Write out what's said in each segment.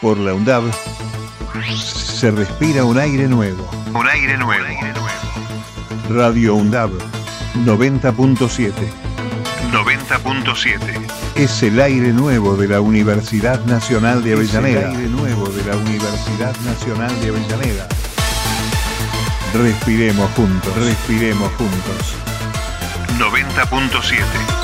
Por la UNDAB se respira un aire nuevo. Un aire nuevo. Radio UNDAB 90.7 90.7. es el aire nuevo de la Universidad Nacional de Avellaneda. el aire nuevo de la Universidad Nacional de Avellaneda. Respiremos juntos, respiremos juntos. 90.7.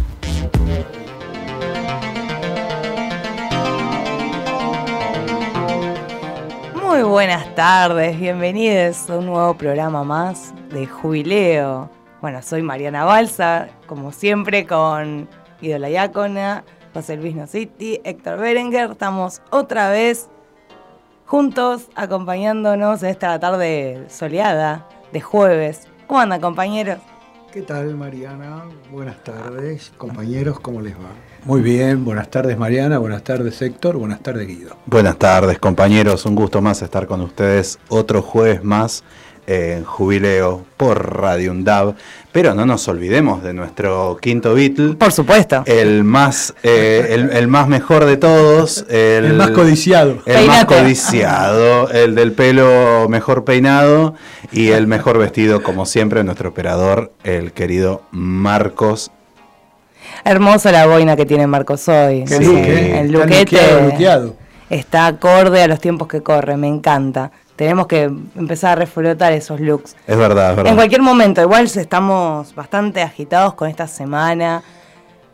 Buenas tardes, bienvenidos a un nuevo programa más de Jubileo. Bueno, soy Mariana Balsa, como siempre con Guido Layácona, José Luis Nociti, Héctor Berenguer. Estamos otra vez juntos acompañándonos en esta tarde soleada de jueves. ¿Cómo andan compañeros? ¿Qué tal, Mariana? Buenas tardes, compañeros, ¿cómo les va? Muy bien, buenas tardes Mariana, buenas tardes Héctor, buenas tardes Guido. Buenas tardes compañeros, un gusto más estar con ustedes otro jueves más en Jubileo por Radio UNDAB. Pero no nos olvidemos de nuestro quinto Beatle. Por supuesto. El más, eh, el, el más mejor de todos. El, El más codiciado. El más codiciado, el del pelo mejor peinado y el mejor vestido, como siempre, nuestro operador, el querido Marcos. Hermosa la boina que tiene Marcos hoy. Qué Sí, ¿eh? El Está luquete luqueado, luqueado. está acorde a los tiempos que corren, me encanta. Tenemos que empezar a reflotar esos looks. Es verdad, es verdad. En cualquier momento, igual estamos bastante agitados con esta semana.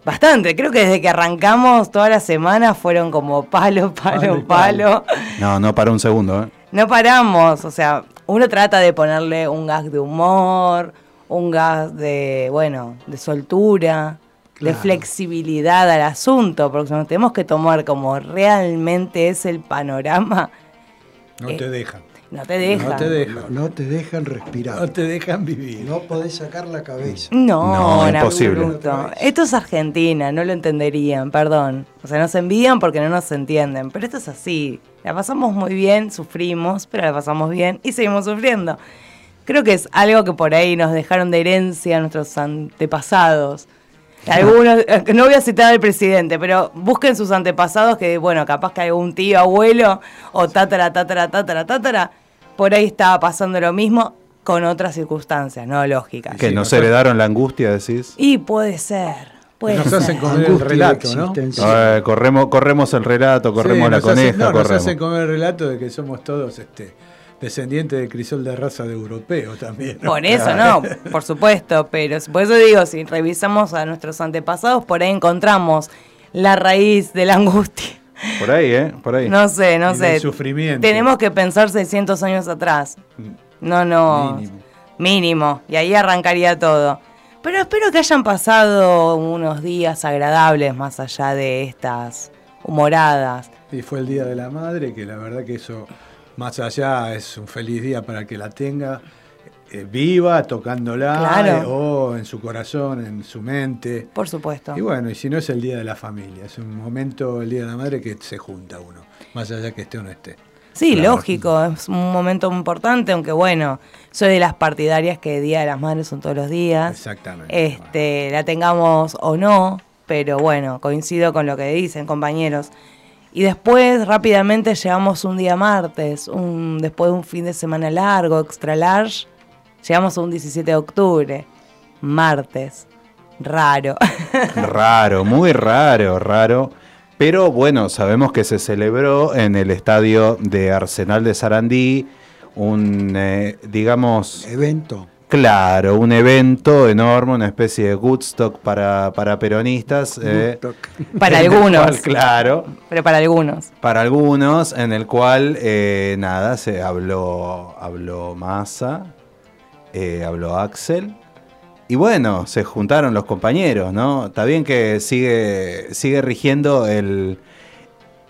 Bastante, creo que desde que arrancamos toda la semana fueron como palo, Palo palo. No, no para un segundo, ¿eh? No paramos, o sea, uno trata de ponerle un gag de humor, un gag de, bueno, de soltura, de Claro. flexibilidad al asunto, porque nos tenemos que tomar como realmente es el panorama, No Eh, te dejan. no te dejan. No te No, dejan. no te dejan respirar. No te dejan vivir. No podés sacar la cabeza. No, No, en imposible. absoluto. Esto es Argentina, no lo entenderían, perdón. O sea, nos envían porque no nos entienden, pero esto es así. La pasamos muy bien, sufrimos, pero la pasamos bien y seguimos sufriendo. Creo que es algo que por ahí nos dejaron de herencia nuestros antepasados. Algunos, eh, no voy a citar al presidente, pero busquen sus antepasados que, bueno, capaz que algún tío, abuelo o tatara, tatara, tatara, tatara, por ahí estaba pasando lo mismo con otras circunstancias, no lógicas. Que Sí, nos heredaron la angustia, decís. Y puede ser, puede Nos ser. hacen comer el relato, ¿no? corremos, corremos el relato, corremos Sí, la nos hacen- coneja, no, nos corremos. hacen comer el relato de que somos todos este, descendientes de crisol de raza de europeo también. ¿no? Por eso, no, por supuesto, pero por eso digo, si revisamos a nuestros antepasados, por ahí encontramos la raíz de la angustia. Por ahí, ¿eh? Por ahí. No sé, no Y sé. sufrimiento. Tenemos que pensar 600 años atrás. No, no. Mínimo. Mínimo. Y ahí arrancaría todo. Pero espero que hayan pasado unos días agradables más allá de estas humoradas. Y fue el Día de la Madre, que la verdad que eso, más allá, es un feliz día para que la tenga eh, viva, tocándola, Claro. eh, o en su corazón, en su mente. Por supuesto. Y bueno, y si no es el Día de la Familia, es un momento, el Día de la Madre, que se junta uno, más allá que esté o no esté. Sí, Claro. lógico, es un momento importante, aunque bueno, soy de las partidarias que Día de las Madres son todos los días. Exactamente. Este, la tengamos o no, pero bueno, coincido con lo que dicen, compañeros. Y después rápidamente llegamos un día martes, un, después de un fin de semana largo, extra large, llegamos a un 17 de octubre, martes, raro. Raro, muy raro, raro. Pero bueno, sabemos que se celebró en el estadio de Arsenal de Sarandí un, eh, digamos, Evento. Claro, un evento enorme, una especie de Woodstock para, para peronistas. eh, para algunos, cual, claro, pero para algunos. para algunos, en el cual, eh, nada, se habló, habló Massa, eh, habló Axel. Y bueno, se juntaron los compañeros, ¿no? Está bien que sigue, sigue rigiendo el,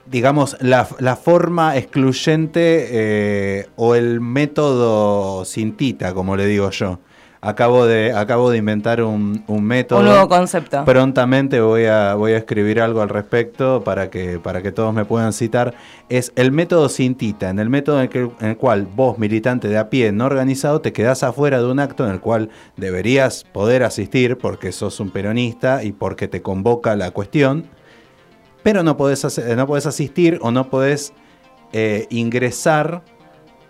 digamos, la, la forma excluyente eh, o el método cintita, como le digo yo. Acabo de, acabo de inventar un, un método. Un nuevo concepto. Prontamente voy a, voy a escribir algo al respecto para que, para que todos me puedan citar. Es el método cintita, en el método en el, que- en el cual vos, militante de a pie no organizado, te quedás afuera de un acto en el cual deberías poder asistir porque sos un peronista y porque te convoca la cuestión, pero no podés, hacer- no podés asistir o no podés eh, ingresar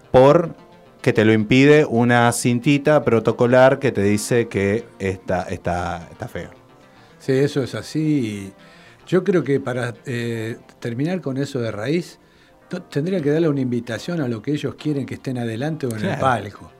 por que te lo impide una cintita protocolar que te dice que está, está, está feo. Sí, eso es así. Yo creo que para eh, terminar con eso de raíz, tendría que darle una invitación a lo que ellos quieren que estén adelante o en el palco.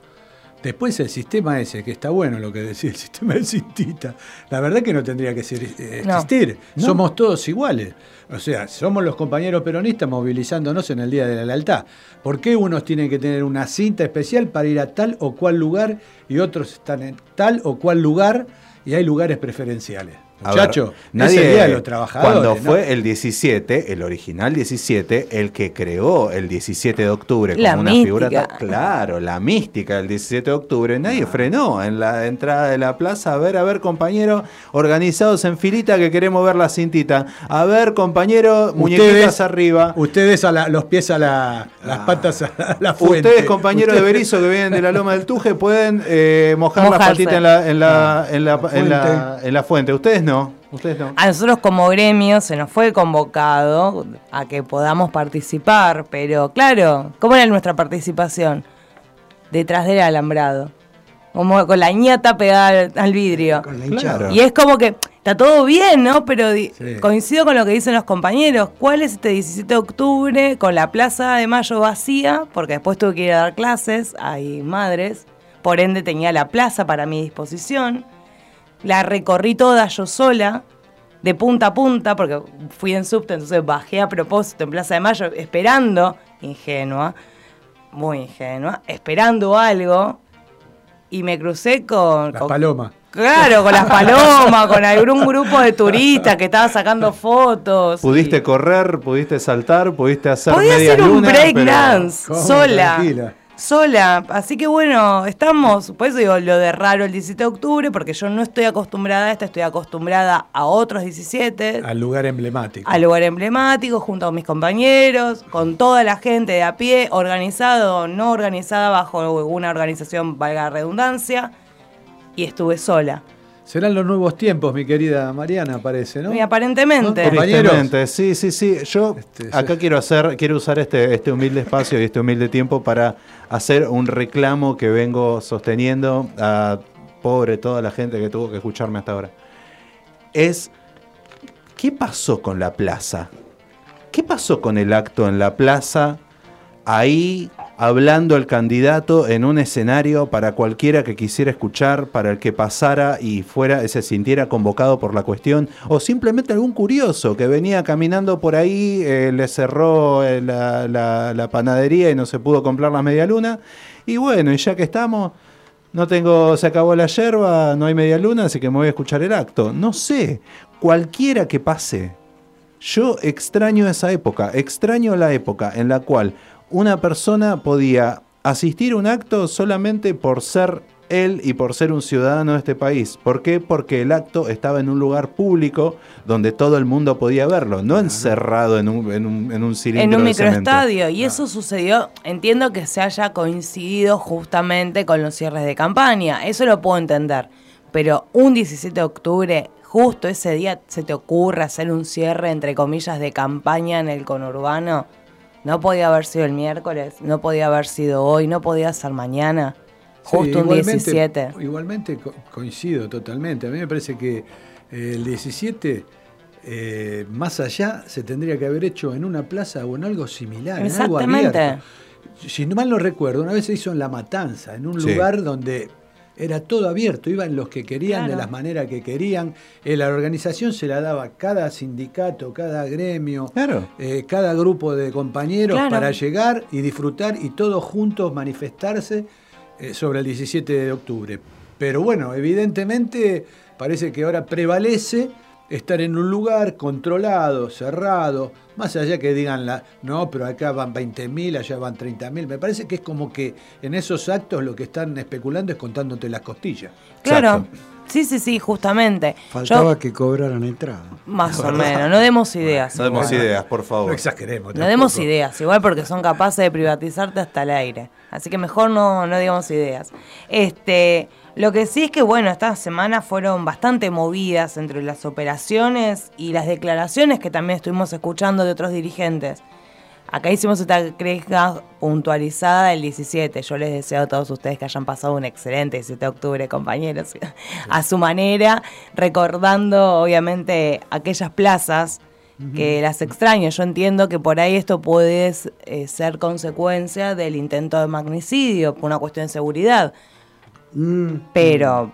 Después el sistema ese, que está bueno lo que decía, el sistema de cintita, la verdad que no tendría que eh, No. existir. No. Somos todos iguales. O sea, somos los compañeros peronistas movilizándonos en el Día de la Lealtad. ¿Por qué unos tienen que tener una cinta especial para ir a tal o cual lugar y otros están en tal o cual lugar y hay lugares preferenciales? Muchacho, nadie, es el Día de los Trabajadores. Cuando ¿no? fue el 17, el original 17, el que creó el 17 de octubre como La una mística. figura. ta- Claro, la mística del 17 de octubre. Nadie frenó en la entrada de la plaza. A ver, a ver, compañero, organizados en filita que queremos ver la cintita. A ver, compañero, muñequitas arriba. Ustedes a la- los pies a la, las patas a la fuente. Ustedes, compañeros de Berizo que vienen de la Loma del Tuje, pueden eh, mojar la Mojarse. patita en la, en la, en la, La en la- fuente. en la fuente. Ustedes no. Ustedes no. A nosotros como gremio se nos fue convocado a que podamos participar, pero claro, ¿cómo era nuestra participación? Detrás del alambrado, como con la ñata pegada al, al vidrio. Con la Claro. hinchada. Y es como que está todo bien, ¿no? Pero Sí. coincido con lo que dicen los compañeros. ¿Cuál es este 17 de octubre con la Plaza de Mayo vacía? Porque después tuve que ir a dar clases, hay madres. Por ende tenía la plaza para mi disposición. La recorrí toda yo sola, de punta a punta, porque fui en subte, entonces bajé a propósito en Plaza de Mayo, esperando, ingenua, muy ingenua, esperando algo. Y me crucé con... Las con- palomas. Claro, con las palomas, con algún grupo de turistas que estaba sacando fotos. Pudiste y- correr, pudiste saltar, pudiste hacer Podía media hacer un luna, break pero- dance ¿Cómo? sola. Tranquila. Sola. Así que bueno, estamos, por eso digo lo de raro el 17 de octubre, porque yo no estoy acostumbrada a esto, estoy acostumbrada a otros 17, Al lugar emblemático. al lugar emblemático, junto a mis compañeros, con toda la gente de a pie, organizado o no organizada bajo una organización, valga la redundancia, y estuve sola. Serán los nuevos tiempos, mi querida Mariana, parece, ¿no? Y aparentemente. ¿No? Sí, sí, sí. Yo Este, acá sí. quiero hacer, quiero usar este, este humilde espacio y este humilde tiempo para hacer un reclamo que vengo sosteniendo a pobre toda la gente que tuvo que escucharme hasta ahora. Es ¿qué pasó con la plaza? ¿Qué pasó con el acto en la plaza? Ahí hablando el candidato en un escenario para cualquiera que quisiera escuchar, para el que pasara y fuera, se sintiera convocado por la cuestión, o simplemente algún curioso que venía caminando por ahí, eh, le cerró eh, la panadería y no se pudo comprar la media luna. Y bueno, y ya que estamos, no tengo, se acabó la yerba, no hay media luna, así que me voy a escuchar el acto. No sé, cualquiera que pase, yo extraño esa época, extraño la época en la cual una persona podía asistir a un acto solamente por ser él y por ser un ciudadano de este país. ¿Por qué? Porque el acto estaba en un lugar público donde todo el mundo podía verlo, no encerrado en un, en un, en un cilindro en un de cemento. microestadio. Y eso sucedió, entiendo que se haya coincidido justamente con los cierres de campaña. Eso lo puedo entender. Pero un 17 de octubre, justo ese día, se te ocurre hacer un cierre, entre comillas, de campaña en el conurbano. No podía haber sido el miércoles, no podía haber sido hoy, no podía ser mañana. Sí, Justo un igualmente- 17. Igualmente co- coincido totalmente. A mí me parece que eh, el 17, eh, más allá, se tendría que haber hecho en una plaza o en algo similar, en algo Exactamente. abierto. Si no mal no recuerdo, una vez se hizo en La Matanza, en un Sí. lugar donde era todo abierto, iban los que querían, de las maneras que querían. Eh, la organización se la daba cada sindicato, cada gremio, Claro. eh, cada grupo de compañeros Claro. para llegar y disfrutar y todos juntos manifestarse eh, sobre el 17 de octubre. Pero bueno, evidentemente parece que ahora prevalece estar en un lugar controlado, cerrado, más allá que digan, la, no, pero acá van 20.000, allá van 30.000, me parece que es como que en esos actos lo que están especulando es contándote las costillas. Claro. Exacto. Sí, sí, sí, justamente. Faltaba Yo- que cobraran entrada. más o menos, no demos ideas. No demos ideas, por No favor. exageremos. No demos ideas, igual porque son capaces de privatizarte hasta el aire. Así que mejor no, no digamos ideas. Este, lo que sí es que, bueno, estas semanas fueron bastante movidas entre las operaciones y las declaraciones que también estuvimos escuchando de otros dirigentes. Acá hicimos esta cresca puntualizada el 17. Yo les deseo a todos ustedes que hayan pasado un excelente 17 de octubre, compañeros, a su manera, recordando obviamente aquellas plazas que las extraño. Yo entiendo que por ahí esto puede eh, ser consecuencia del intento de magnicidio, por una cuestión de seguridad. Mm, Pero,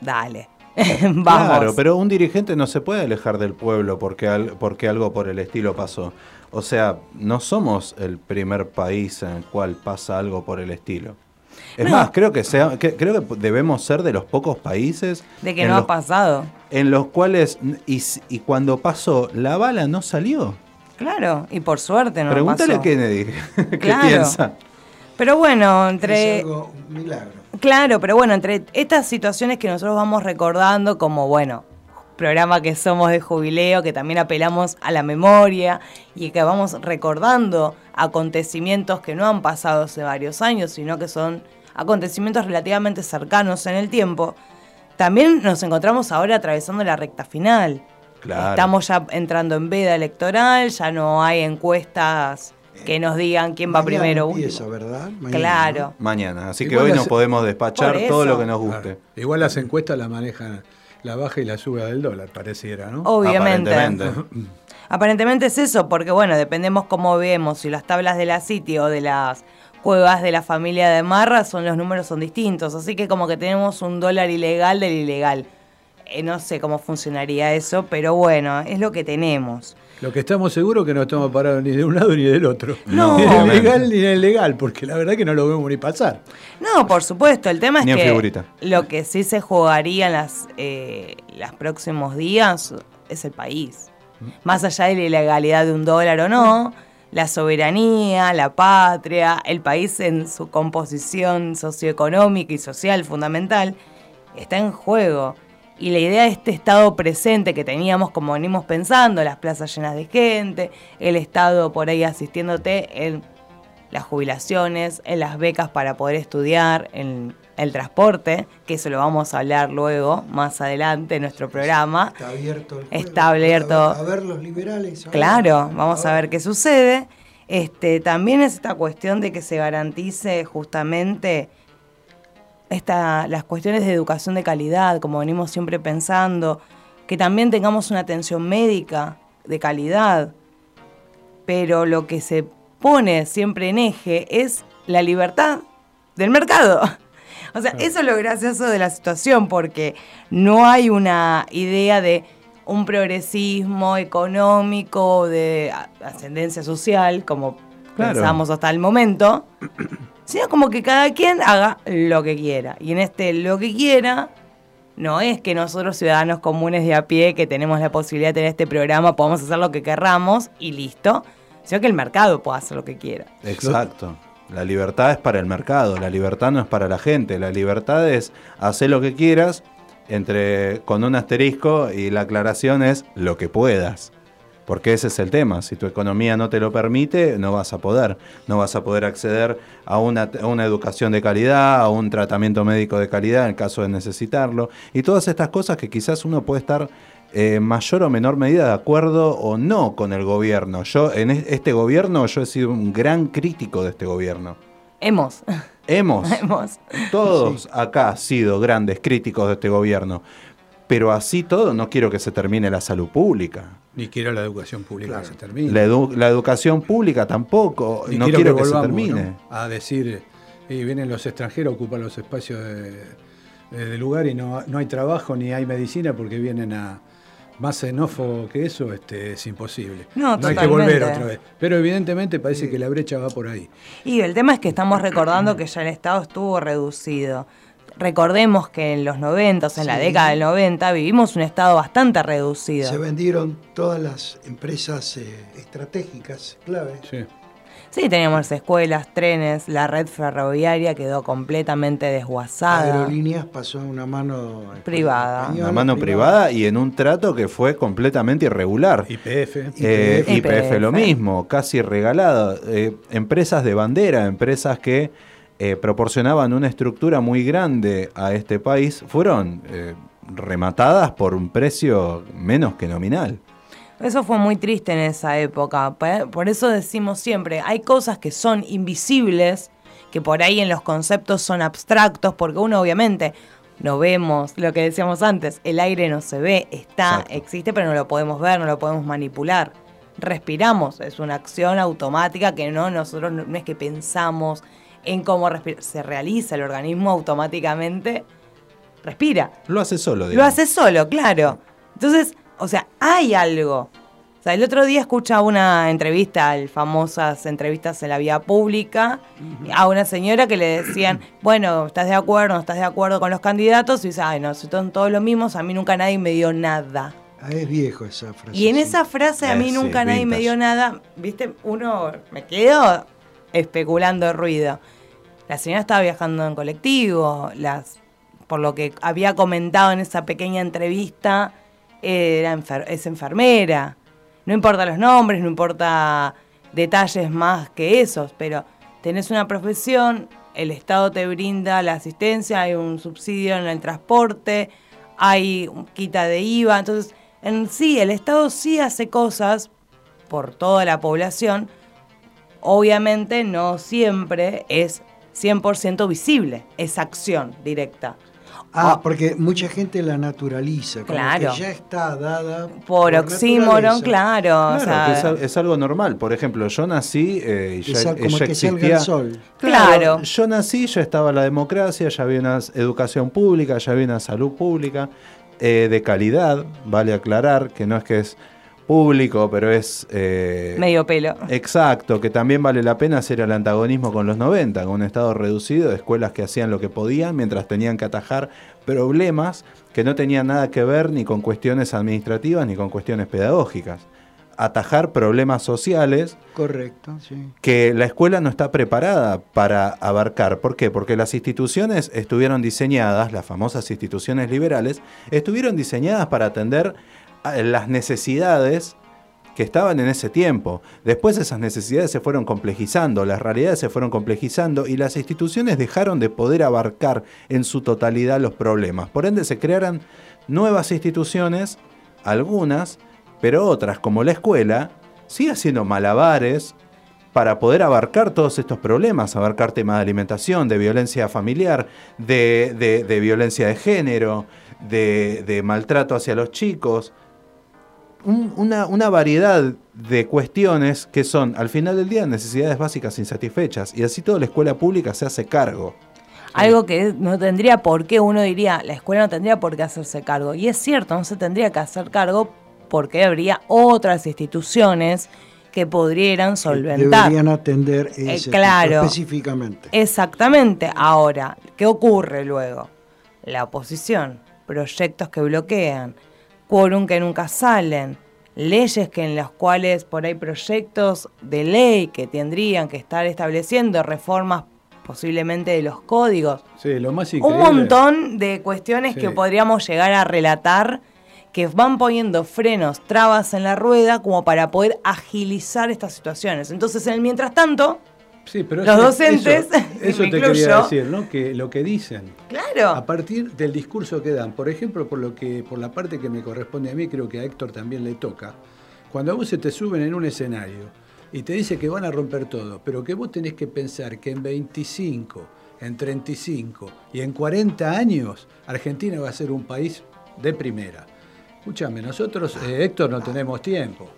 dale, vamos. Claro, pero un dirigente no se puede alejar del pueblo porque, al- porque algo por el estilo pasó. O sea, no somos el primer país en el cual pasa algo por el estilo. Es No. más, creo que, sea, que- creo que debemos ser de los pocos países de que no los, ha pasado. en los cuales, y, cuando pasó, la bala no salió. Claro, y por suerte no Pregúntale pasó. a Kennedy qué Claro. piensa. Pero bueno, Es entre... algo, un milagro. Claro, pero bueno, entre estas situaciones que nosotros vamos recordando como, bueno, programa que somos de jubileo, que también apelamos a la memoria y que vamos recordando acontecimientos que no han pasado hace varios años, sino que son acontecimientos relativamente cercanos en el tiempo, también nos encontramos ahora atravesando la recta final. Claro. Estamos ya entrando en veda electoral, ya no hay encuestas que nos digan quién va primero empieza. ¿verdad? Mañana, Claro. Mañana. Así que hoy las- no podemos despachar todo lo que nos guste. Claro. Igual las encuestas las manejan la baja y la suba del dólar, pareciera, ¿no? Obviamente. Aparentemente. Aparentemente es eso, porque bueno, dependemos cómo vemos, si las tablas de la City o de las cuevas de la familia de Marra, son los números son distintos, así que como que tenemos un dólar ilegal del ilegal. Eh, no sé cómo funcionaría eso, pero bueno, es lo que tenemos. Lo que estamos seguros es que no estamos parados ni de un lado ni del otro. No. Ni en el legal ni en el legal, porque la verdad que no lo vemos ni pasar. No, por supuesto, el tema es Ni que figurita. lo que sí se jugaría en las, eh, los próximos días es el país. Más allá de la ilegalidad de un dólar o no, la soberanía, la patria, el país en su composición socioeconómica y social fundamental, está en juego. Y la idea de este estado presente que teníamos, como venimos pensando, las plazas llenas de gente, el estado por ahí asistiéndote en las jubilaciones, en las becas para poder estudiar, en el transporte, que eso lo vamos a hablar luego, más adelante en nuestro programa. Está abierto el juego. Está abierto. A ver, a ver los liberales. Claro, vamos a ver qué sucede. Este, también es esta cuestión de que se garantice justamente esta, las cuestiones de educación de calidad, como venimos siempre pensando, que también tengamos una atención médica de calidad, pero lo que se pone siempre en eje es la libertad del mercado. O sea, eso es lo gracioso de la situación, porque no hay una idea de un progresismo económico, de ascendencia social, como Claro. pensábamos hasta el momento, sino como que cada quien haga lo que quiera. Y en este lo que quiera, no es que nosotros ciudadanos comunes de a pie, que tenemos la posibilidad de tener este programa, podamos hacer lo que querramos y listo, sino que el mercado pueda hacer lo que quiera. Exacto. La libertad es para el mercado, la libertad no es para la gente. La libertad es hacer lo que quieras, entre con un asterisco y la aclaración es lo que puedas. Porque ese es el tema. Si tu economía no te lo permite, no vas a poder. No vas a poder acceder a una, a una educación de calidad, a un tratamiento médico de calidad en caso de necesitarlo. Y todas estas cosas que quizás uno puede estar eh, en mayor o menor medida de acuerdo o no con el gobierno. Yo, en es- este gobierno, yo he sido un gran crítico de este gobierno. Hemos, Hemos, hemos. todos acá, sido grandes críticos de este gobierno. Pero así todo, no quiero que se termine la salud pública. Ni quiero la educación pública Claro. que se termine. La, edu- la educación pública tampoco. Ni no quiero, que, se volvamos, termine. ¿no? a decir, y vienen los extranjeros, ocupan los espacios de, de- lugar y no, no hay trabajo ni hay medicina porque vienen a más xenófobo que eso, este, es imposible. No, hay que volver otra vez. Pero evidentemente parece que la brecha va por ahí. Y el tema es que estamos recordando que ya el Estado estuvo reducido. Recordemos que en los 90, en la década del 90, vivimos un estado bastante reducido. Se vendieron todas las empresas eh, estratégicas, clave. Sí. Sí, teníamos escuelas, trenes, la red ferroviaria quedó completamente desguazada. Aerolíneas pasó a una mano Privada. española, Una mano privada y en un trato que fue completamente irregular. IPF. Eh, YPF. YPF lo mismo, casi regalado. Eh, empresas de bandera, empresas que eh, proporcionaban una estructura muy grande a este país, fueron eh, rematadas por un precio menos que nominal. Eso fue muy triste en esa época. Por- eso decimos siempre, hay cosas que son invisibles, que por ahí en los conceptos son abstractos, porque uno obviamente no vemos lo que decíamos antes, el aire no se ve, está, Exacto. existe, pero no lo podemos ver, no lo podemos manipular. Respiramos, es una acción automática que no, nosotros no, no es que pensamos en cómo se realiza el organismo automáticamente, respira. Lo hace solo. Lo digamos. hace solo, claro. Entonces, o sea, hay algo. O sea, el otro día escuchaba una entrevista, famosas entrevistas en la vía pública, a una señora que le decían, bueno, ¿estás de acuerdo? ¿No estás de acuerdo con los candidatos? Y dice, ay, no, son todos los mismos, a mí nunca nadie me dio nada. Ah, es viejo esa frase. Y en sí. esa frase, a mí nunca nadie me dio nada, viste, uno me quedo especulando ruido. La señora estaba viajando en colectivo, las, por lo que había comentado en esa pequeña entrevista, era enfer- es enfermera. No importa los nombres, no importa detalles más que esos, pero tenés una profesión, el Estado te brinda la asistencia, hay un subsidio en el transporte, hay quita de IVA, entonces en sí el Estado sí hace cosas por toda la población, obviamente no siempre es 100% visible esa acción directa. Ah, porque mucha gente la naturaliza. como Claro. que ya está dada. Por oxímoron, naturaleza. claro. o Claro, sea, que es, al- es algo normal. Por ejemplo, yo nací eh, y ya, como ya que salga existía. el sol. Claro. Yo nací, ya estaba la democracia, ya había una educación pública, ya había una salud pública eh, de calidad, vale aclarar, que no es que es público, pero es... eh, medio pelo. Exacto, que también vale la pena hacer el antagonismo con los 90, con un estado reducido de escuelas que hacían lo que podían mientras tenían que atajar problemas que no tenían nada que ver ni con cuestiones administrativas ni con cuestiones pedagógicas. Atajar problemas sociales Correcto, sí. que la escuela no está preparada para abarcar. ¿Por qué? Porque las instituciones estuvieron diseñadas, las famosas instituciones liberales, estuvieron diseñadas para atender las necesidades que estaban en ese tiempo. Después esas necesidades se fueron complejizando, las realidades se fueron complejizando y las instituciones dejaron de poder abarcar en su totalidad los problemas. Por ende se crearon nuevas instituciones, algunas, pero otras, como la escuela, sigue haciendo malabares para poder abarcar todos estos problemas, abarcar temas de alimentación, de violencia familiar, de, de- violencia de género, de maltrato hacia los chicos. Un- una, una variedad de cuestiones que son, al final del día, necesidades básicas insatisfechas. Y así toda la escuela pública se hace cargo. Algo que no tendría por qué, uno diría, la escuela no tendría por qué hacerse cargo. Y es cierto, no se tendría que hacer cargo porque habría otras instituciones que pudieran solventar. Deberían atender ese tipo claro. específicamente. Exactamente. Ahora, ¿qué ocurre luego? La oposición, proyectos que bloquean, quórum que nunca salen, leyes que en las cuales por ahí proyectos de ley que tendrían que estar estableciendo reformas posiblemente de los códigos. Sí, lo más Un increíble. montón de cuestiones Sí. que podríamos llegar a relatar que van poniendo frenos, trabas en la rueda como para poder agilizar estas situaciones. Entonces, en el mientras tanto, Sí, pero los eso- docentes, Eso, te quería decir, ¿no? Que lo que dicen. A claro, partir del discurso que dan, por ejemplo, por lo que, por la parte que me corresponde a mí, creo que a Héctor también le toca. Cuando a vos se te suben en un escenario y te dice que van a romper todo, pero que vos tenés que pensar que en 25, en 35 y en 40 años Argentina va a ser un país de primera. Escúchame, nosotros, eh, Héctor, no tenemos tiempo.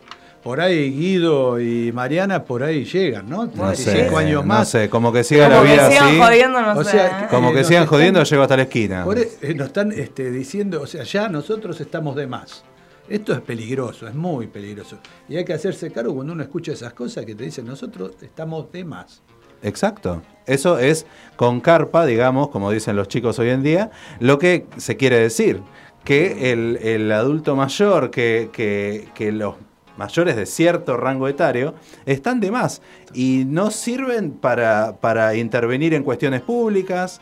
Por ahí Guido y Mariana por ahí llegan, ¿no? No 35 sé, años no más. sé, como que siga como la que vida sigan así. jodiendo, no O sé. sea, ¿eh? Como Eh, que sigan están- jodiendo, llego hasta la esquina. Por eh, nos están este, diciendo, o sea, ya nosotros estamos de más. Esto es peligroso, es muy peligroso. Y hay que hacerse cargo cuando uno escucha esas cosas que te dicen, nosotros estamos de más. Exacto. Eso es con carpa, digamos, como dicen los chicos hoy en día, lo que se quiere decir. Que el, el adulto mayor, que, que- que los mayores de cierto rango etario, están de más y no sirven para, para intervenir en cuestiones públicas,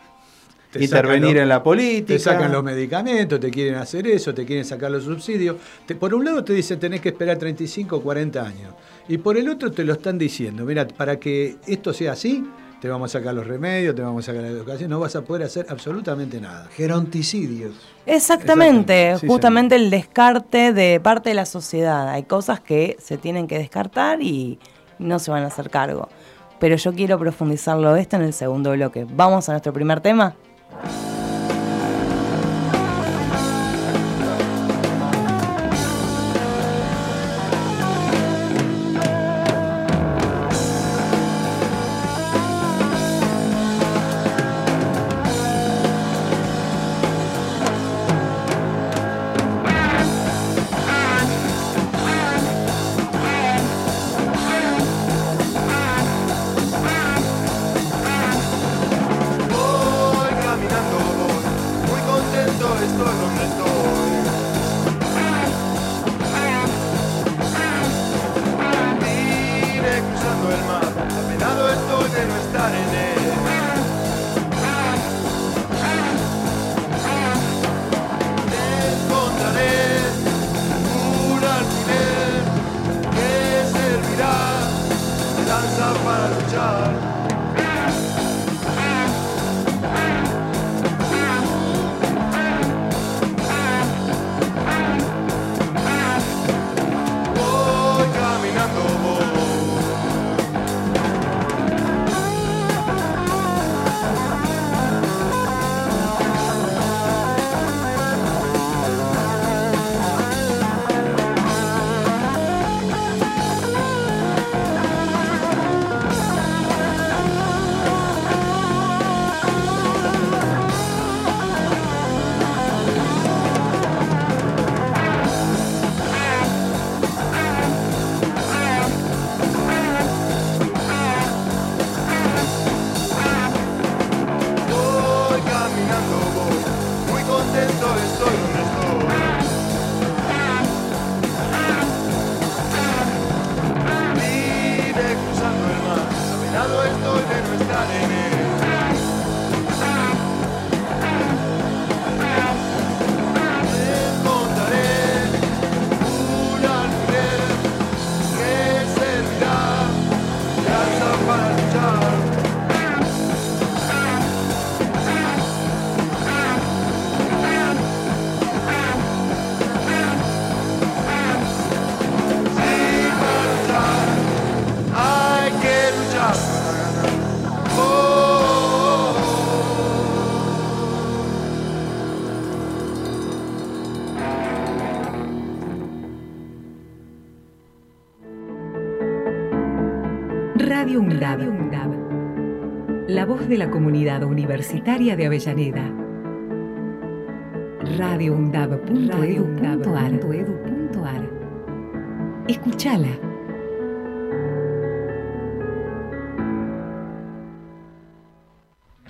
Te intervenir lo- en la política. Te sacan los medicamentos, te quieren hacer eso, te quieren sacar los subsidios. Te- por un lado te dicen tenés que esperar 35 o 40 años. Y por el otro te lo están diciendo, mira, para que esto sea así, te vamos a sacar los remedios, te vamos a sacar la educación, no vas a poder hacer absolutamente nada. Geronticidios. Exactamente, Exactamente, sí, justamente el descarte de parte de la sociedad. Hay cosas que se tienen que descartar y no se van a hacer cargo. Pero yo quiero profundizarlo esto en el segundo bloque. Vamos a nuestro primer tema. De la comunidad universitaria de Avellaneda. radioundab.edu.ar Escúchala.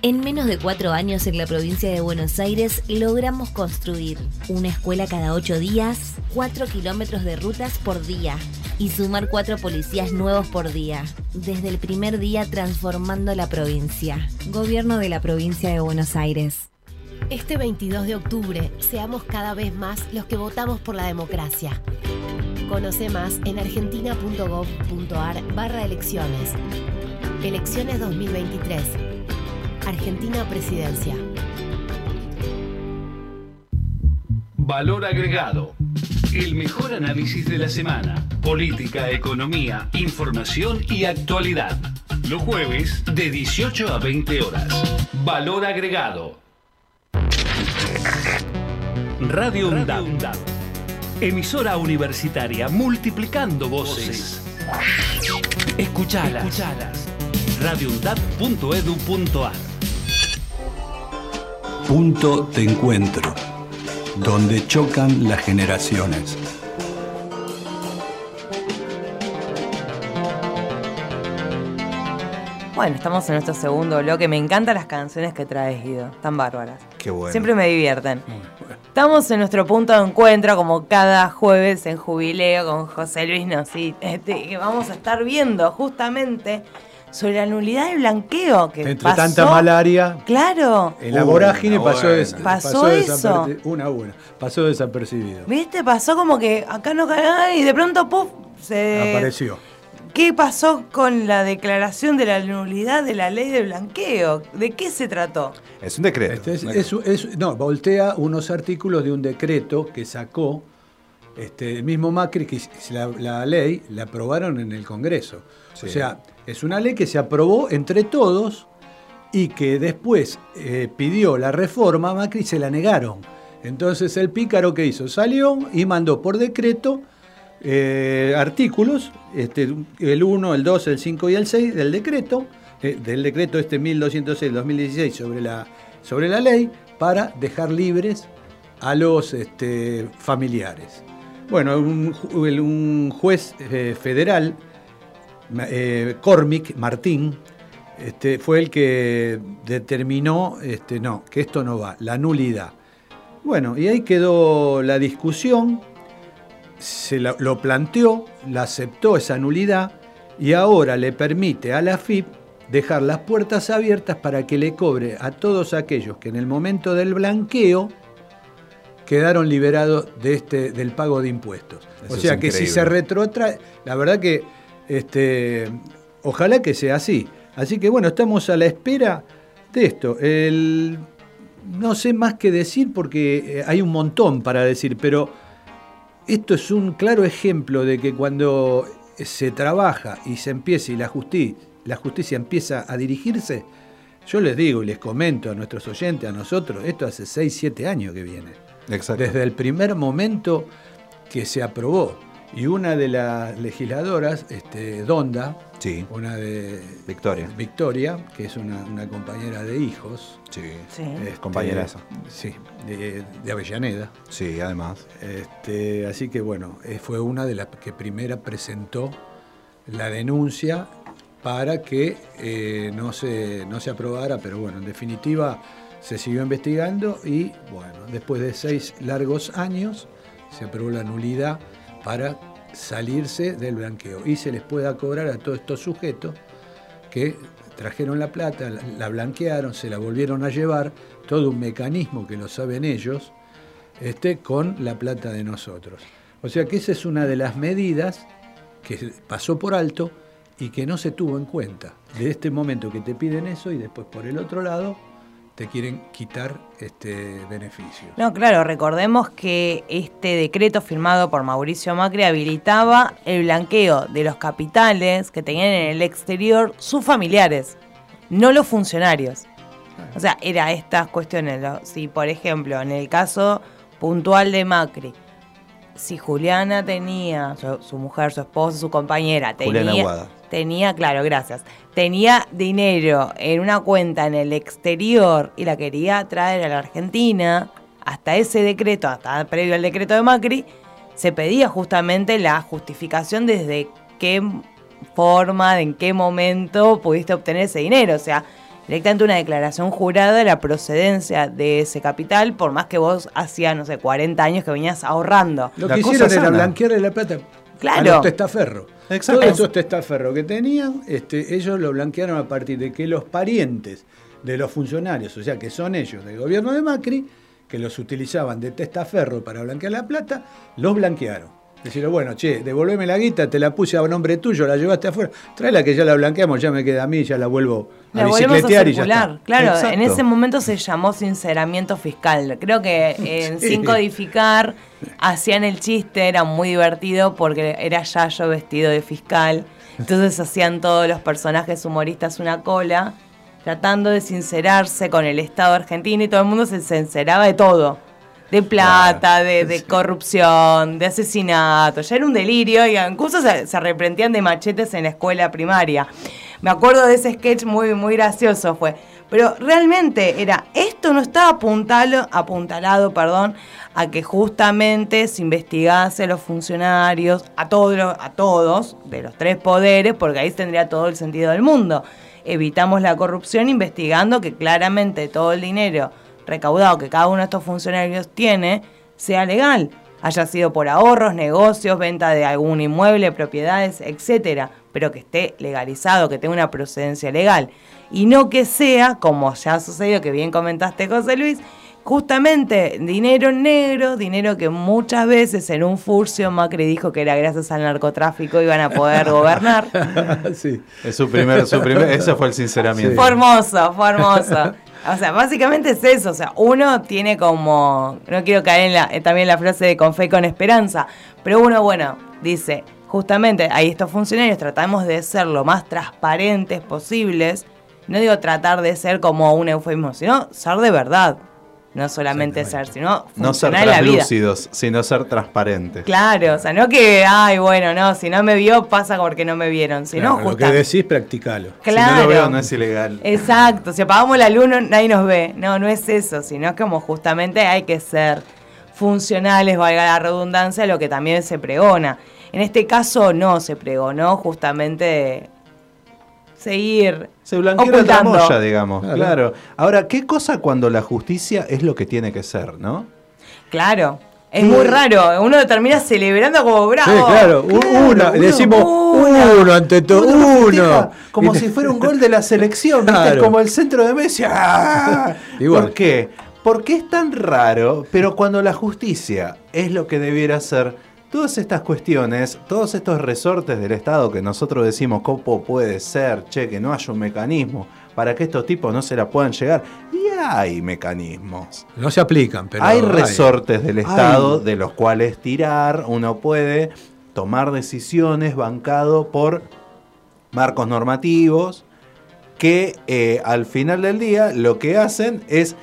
En menos de cuatro años en la provincia de Buenos Aires logramos construir una escuela cada ocho días, cuatro kilómetros de rutas por día y sumar cuatro policías nuevos por día. Desde el primer día transformando la provincia. Gobierno de la provincia de Buenos Aires. Este 22 de octubre, seamos cada vez más los que votamos por la democracia. Conoce más en argentina.gov.ar barra elecciones. Elecciones 2023. Argentina Presidencia. Valor agregado. El mejor análisis de la semana. Política, economía, información y actualidad. Los jueves de 18 a 20 horas. Valor agregado. Radio UNDAB. Emisora universitaria multiplicando voces. Escuchalas. Escuchalas. radioundab.edu.ar Punto de encuentro, donde chocan las generaciones. Bueno, estamos en nuestro segundo bloque. Me encantan las canciones que traes, Guido. Tan bárbaras. Qué bueno. Siempre me divierten. Estamos en nuestro punto de encuentro, como cada jueves en Jubileo con José Luis este, que vamos a estar viendo justamente sobre la nulidad del blanqueo que Entre pasó. tanta malaria, Claro. en la Uh, vorágine una pasó, buena. des- Pasó eso. Una a una. Pasó desapercibido. ¿Viste? Pasó como que acá no cae y de pronto, ¡puf! Se... Apareció. ¿Qué pasó con la declaración de la nulidad de la ley de blanqueo? ¿De qué se trató? Es un decreto. Este es- es- es- no, voltea unos artículos de un decreto que sacó este, el mismo Macri, que la, la ley la aprobaron en el Congreso. Sí. O sea, es una ley que se aprobó entre todos y que después eh, pidió la reforma, Macri y se la negaron. Entonces el pícaro que hizo salió y mandó por decreto eh, artículos, este, el 1, el 2, el 5 y el 6 del decreto, eh, del decreto este 1206-2016 sobre la, sobre la ley, para dejar libres a los este, familiares. Bueno, un, juez federal, eh, Cormick Martín, este, fue el que determinó, este, no, que esto no va, la nulidad. Bueno, y ahí quedó la discusión, se lo planteó, la aceptó esa nulidad y ahora le permite a la FIP dejar las puertas abiertas para que le cobre a todos aquellos que en el momento del blanqueo quedaron liberados de este, del pago de impuestos. Eso o sea que si se retrotrae, la verdad que este, ojalá que sea así. Así que bueno, estamos a la espera de esto. El- no sé más que decir porque eh, hay un montón para decir, pero esto es un claro ejemplo de que cuando se trabaja y se empieza y la justicia, la justicia empieza a dirigirse, yo les digo y les comento a nuestros oyentes, a nosotros, esto hace 6, 7 años que viene. Exacto. Desde el primer momento que se aprobó. Y una de las legisladoras, este, Donda, Sí. una de Victoria. Victoria, que es una, una compañera de hijos. Sí. Sí. este, Compañera esa. Sí, de, de Avellaneda. Sí, además. Este, así que bueno, eh, fue una de las que primera presentó la denuncia para que eh, no, se, no se aprobara, pero bueno, en definitiva se siguió investigando y bueno, después de seis largos años se aprobó la nulidad para salirse del blanqueo y se les pueda cobrar a todos estos sujetos que trajeron la plata, la, la blanquearon, se la volvieron a llevar, todo un mecanismo que lo saben ellos, este, con la plata de nosotros. O sea que esa es una de las medidas que pasó por alto y que no se tuvo en cuenta. De este momento que te piden eso y después por el otro lado te quieren quitar este beneficio. No, claro, recordemos que este decreto firmado por Mauricio Macri habilitaba el blanqueo de los capitales que tenían en el exterior sus familiares, no los funcionarios. O sea, era estas cuestiones. Si, por ejemplo, en el caso puntual de Macri, si Juliana tenía, su, su mujer, su esposa, su compañera, Juliana tenía, Aguada. tenía, claro, gracias, tenía dinero en una cuenta en el exterior y la quería traer a la Argentina, hasta ese decreto, hasta previo al decreto de Macri, se pedía justamente la justificación desde qué forma, en qué momento pudiste obtener ese dinero. O sea, directamente una declaración jurada de la procedencia de ese capital, por más que vos hacía, no sé, 40 años que venías ahorrando. Lo La que hicieron era blanquearle la plata Claro. a los testaferros. Exacto. Todos esos testaferros que tenían, este, ellos lo blanquearon a partir de que los parientes de los funcionarios, o sea, que son ellos del gobierno de Macri, que los utilizaban de testaferro para blanquear la plata, los blanquearon. Decirle, bueno, che, devolveme la guita, te la puse a nombre tuyo, la llevaste afuera, tráela que ya la blanqueamos, ya me queda a mí, ya la vuelvo a La volvemos a bicicletear y ya está. Claro, en ese momento se llamó sinceramiento fiscal. Creo que en Sí. Sin Codificar hacían el chiste, era muy divertido porque era Yayo vestido de fiscal. Entonces hacían todos los personajes humoristas una cola, tratando de sincerarse con el Estado argentino y todo el mundo se sinceraba de todo. De plata, de, de corrupción, de asesinato. Ya era un delirio y incluso se, se arrepentían de machetes en la escuela primaria. Me acuerdo de ese sketch muy, muy gracioso fue. Pero realmente era, esto no estaba apuntalo, apuntalado perdón, a que justamente se investigase a los funcionarios, a todos, a todos de los tres poderes, porque ahí tendría todo el sentido del mundo. evitamos la corrupción investigando que claramente todo el dinero recaudado que cada uno de estos funcionarios tiene sea legal, haya sido por ahorros, negocios, venta de algún inmueble, propiedades, etcétera, pero que esté legalizado, que tenga una procedencia legal y no que sea, como ya ha sucedido, que bien comentaste José Luis, justamente dinero negro, dinero que muchas veces en un furcio Macri dijo que era gracias al narcotráfico iban a poder gobernar. sí. Es su primer, su primer, ese fue el sinceramiento. Fue hermoso, fue hermoso. O sea, básicamente es eso. O sea, uno tiene como. No quiero caer en la, eh, también la frase de con fe y con esperanza. Pero uno, bueno, dice, justamente ahí estos funcionarios tratamos de ser lo más transparentes posibles. No digo tratar de ser como un eufemismo, sino ser de verdad. No solamente ser, sino No ser en la vida. translúcidos, sino ser transparentes. Claro, o sea, no que, ay, bueno, no, si no me vio pasa porque no me vieron, sino Claro, lo que decís, practicalo. Claro. Si no lo veo, no es ilegal. Exacto, si apagamos la luz no- nadie nos ve. No, no es eso, sino como justamente hay que ser funcionales, valga la redundancia, lo que también se pregona. En este caso no se pregonó justamente seguir Se blanqueó la tramoya, digamos. Claro. Claro. Ahora, ¿qué cosa cuando la justicia es lo que tiene que ser, no? Claro, es muy raro. Uno termina celebrando como bravo. Sí, claro, un- uno, decimos uno ante todo, uno. Como si fuera un gol de la selección, ¿viste? Claro. Como el centro de Messi. ¡Ah! Igual. ¿Por qué? Porque es tan raro, pero cuando la justicia es lo que debiera ser, todas estas cuestiones, todos estos resortes del Estado que nosotros decimos, ¿cómo puede ser? Che, que no haya un mecanismo para que estos tipos no se la puedan llegar. Y hay mecanismos. No se aplican, pero hay resortes del Hay. Estado de los cuales tirar, uno puede tomar decisiones bancado por marcos normativos que eh, al final del día lo que hacen es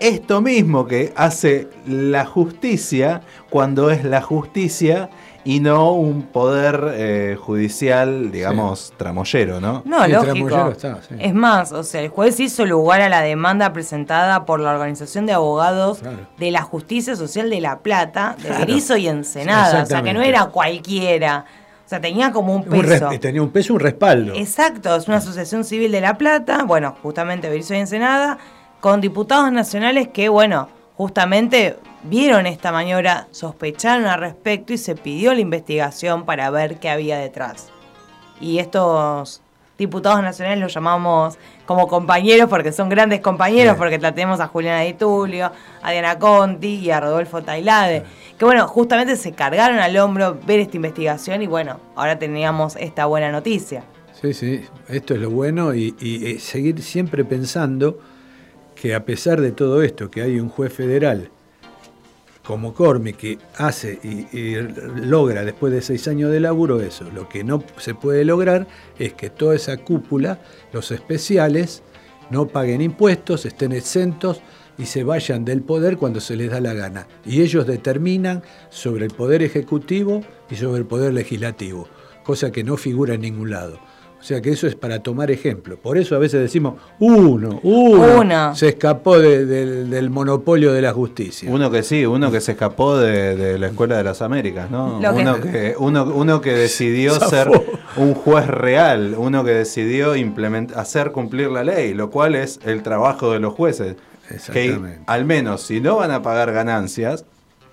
esto mismo que hace la justicia cuando es la justicia y no un poder eh, judicial, digamos, tramoyero, ¿no? No, Sí, lógico. está, sí. Es más, o sea, el juez hizo lugar a la demanda presentada por la Organización de Abogados Claro. de la Justicia Social de La Plata, de Claro. Berizo y Ensenada. o sea, que no era cualquiera. O sea, tenía como un Un peso. tenía un peso, un respaldo. Exacto, es una asociación civil de La Plata, bueno, justamente Berizo y Ensenada, con diputados nacionales que, bueno, justamente vieron esta maniobra, sospecharon al respecto y se pidió la investigación para ver qué había detrás. Y estos diputados nacionales los llamamos como compañeros porque son grandes compañeros, Sí. porque tenemos a Juliana Di Tulio, a Diana Conti y a Rodolfo Tailade, que bueno, justamente se cargaron al hombro ver esta investigación y bueno, ahora teníamos esta buena noticia. Sí, sí, esto es lo bueno y, y, eh, seguir siempre pensando que a pesar de todo esto, que hay un juez federal como Cormi que hace y, y logra después de seis años de laburo eso, lo que no se puede lograr es que toda esa cúpula, los especiales, no paguen impuestos, estén exentos y se vayan del poder cuando se les da la gana. Y ellos determinan sobre el poder ejecutivo y sobre el poder legislativo, cosa que no figura en ningún lado. O sea que eso es para tomar ejemplo. Por eso a veces decimos, uno, uno, Uno. se escapó de- del, del monopolio de la justicia. Uno que sí, uno que se escapó de, de la Escuela de las Américas, ¿no? Lo Uno que, uno, uno que decidió Zafó. ser un juez real, uno que decidió implement- hacer cumplir la ley, lo cual es el trabajo de los jueces. Que Exactamente. al menos, si no van a pagar ganancias,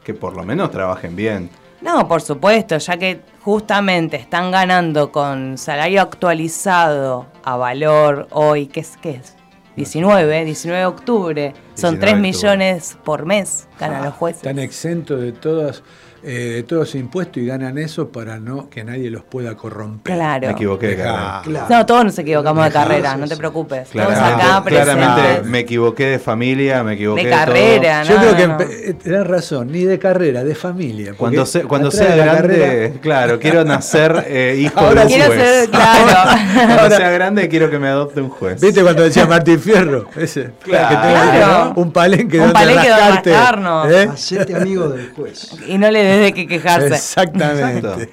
que por lo menos trabajen bien. No, por supuesto, ya que justamente están ganando con salario actualizado a valor hoy, ¿qué es? ¿Qué es? 19, 19 de octubre. Son 19 3 de octubre. millones por mes, ganan Ah, los jueces. Están exentos de todas eh, de todos los impuestos y ganan eso para no que nadie los pueda corromper. Claro. Me equivoqué de carrera. No, todos nos equivocamos de carrera, eso, no te preocupes. Claramente, acá claramente me equivoqué de familia, me equivoqué De de, todo. carrera, Yo no, creo que no. eh, tenés razón, ni de carrera, de familia. Cuando, se- cuando sea grande, carrera- claro, quiero nacer eh, hijo Ahora de un Quiero juez. ser, claro. Cuando sea grande quiero que me adopte un juez. ¿Viste cuando decía Martín Fierro? Ese, Claro. que Claro. un palenque Un donde palenque donde rascarnos. ¿eh? Hacete amigo del juez. y no le des de qué quejarse. Exactamente.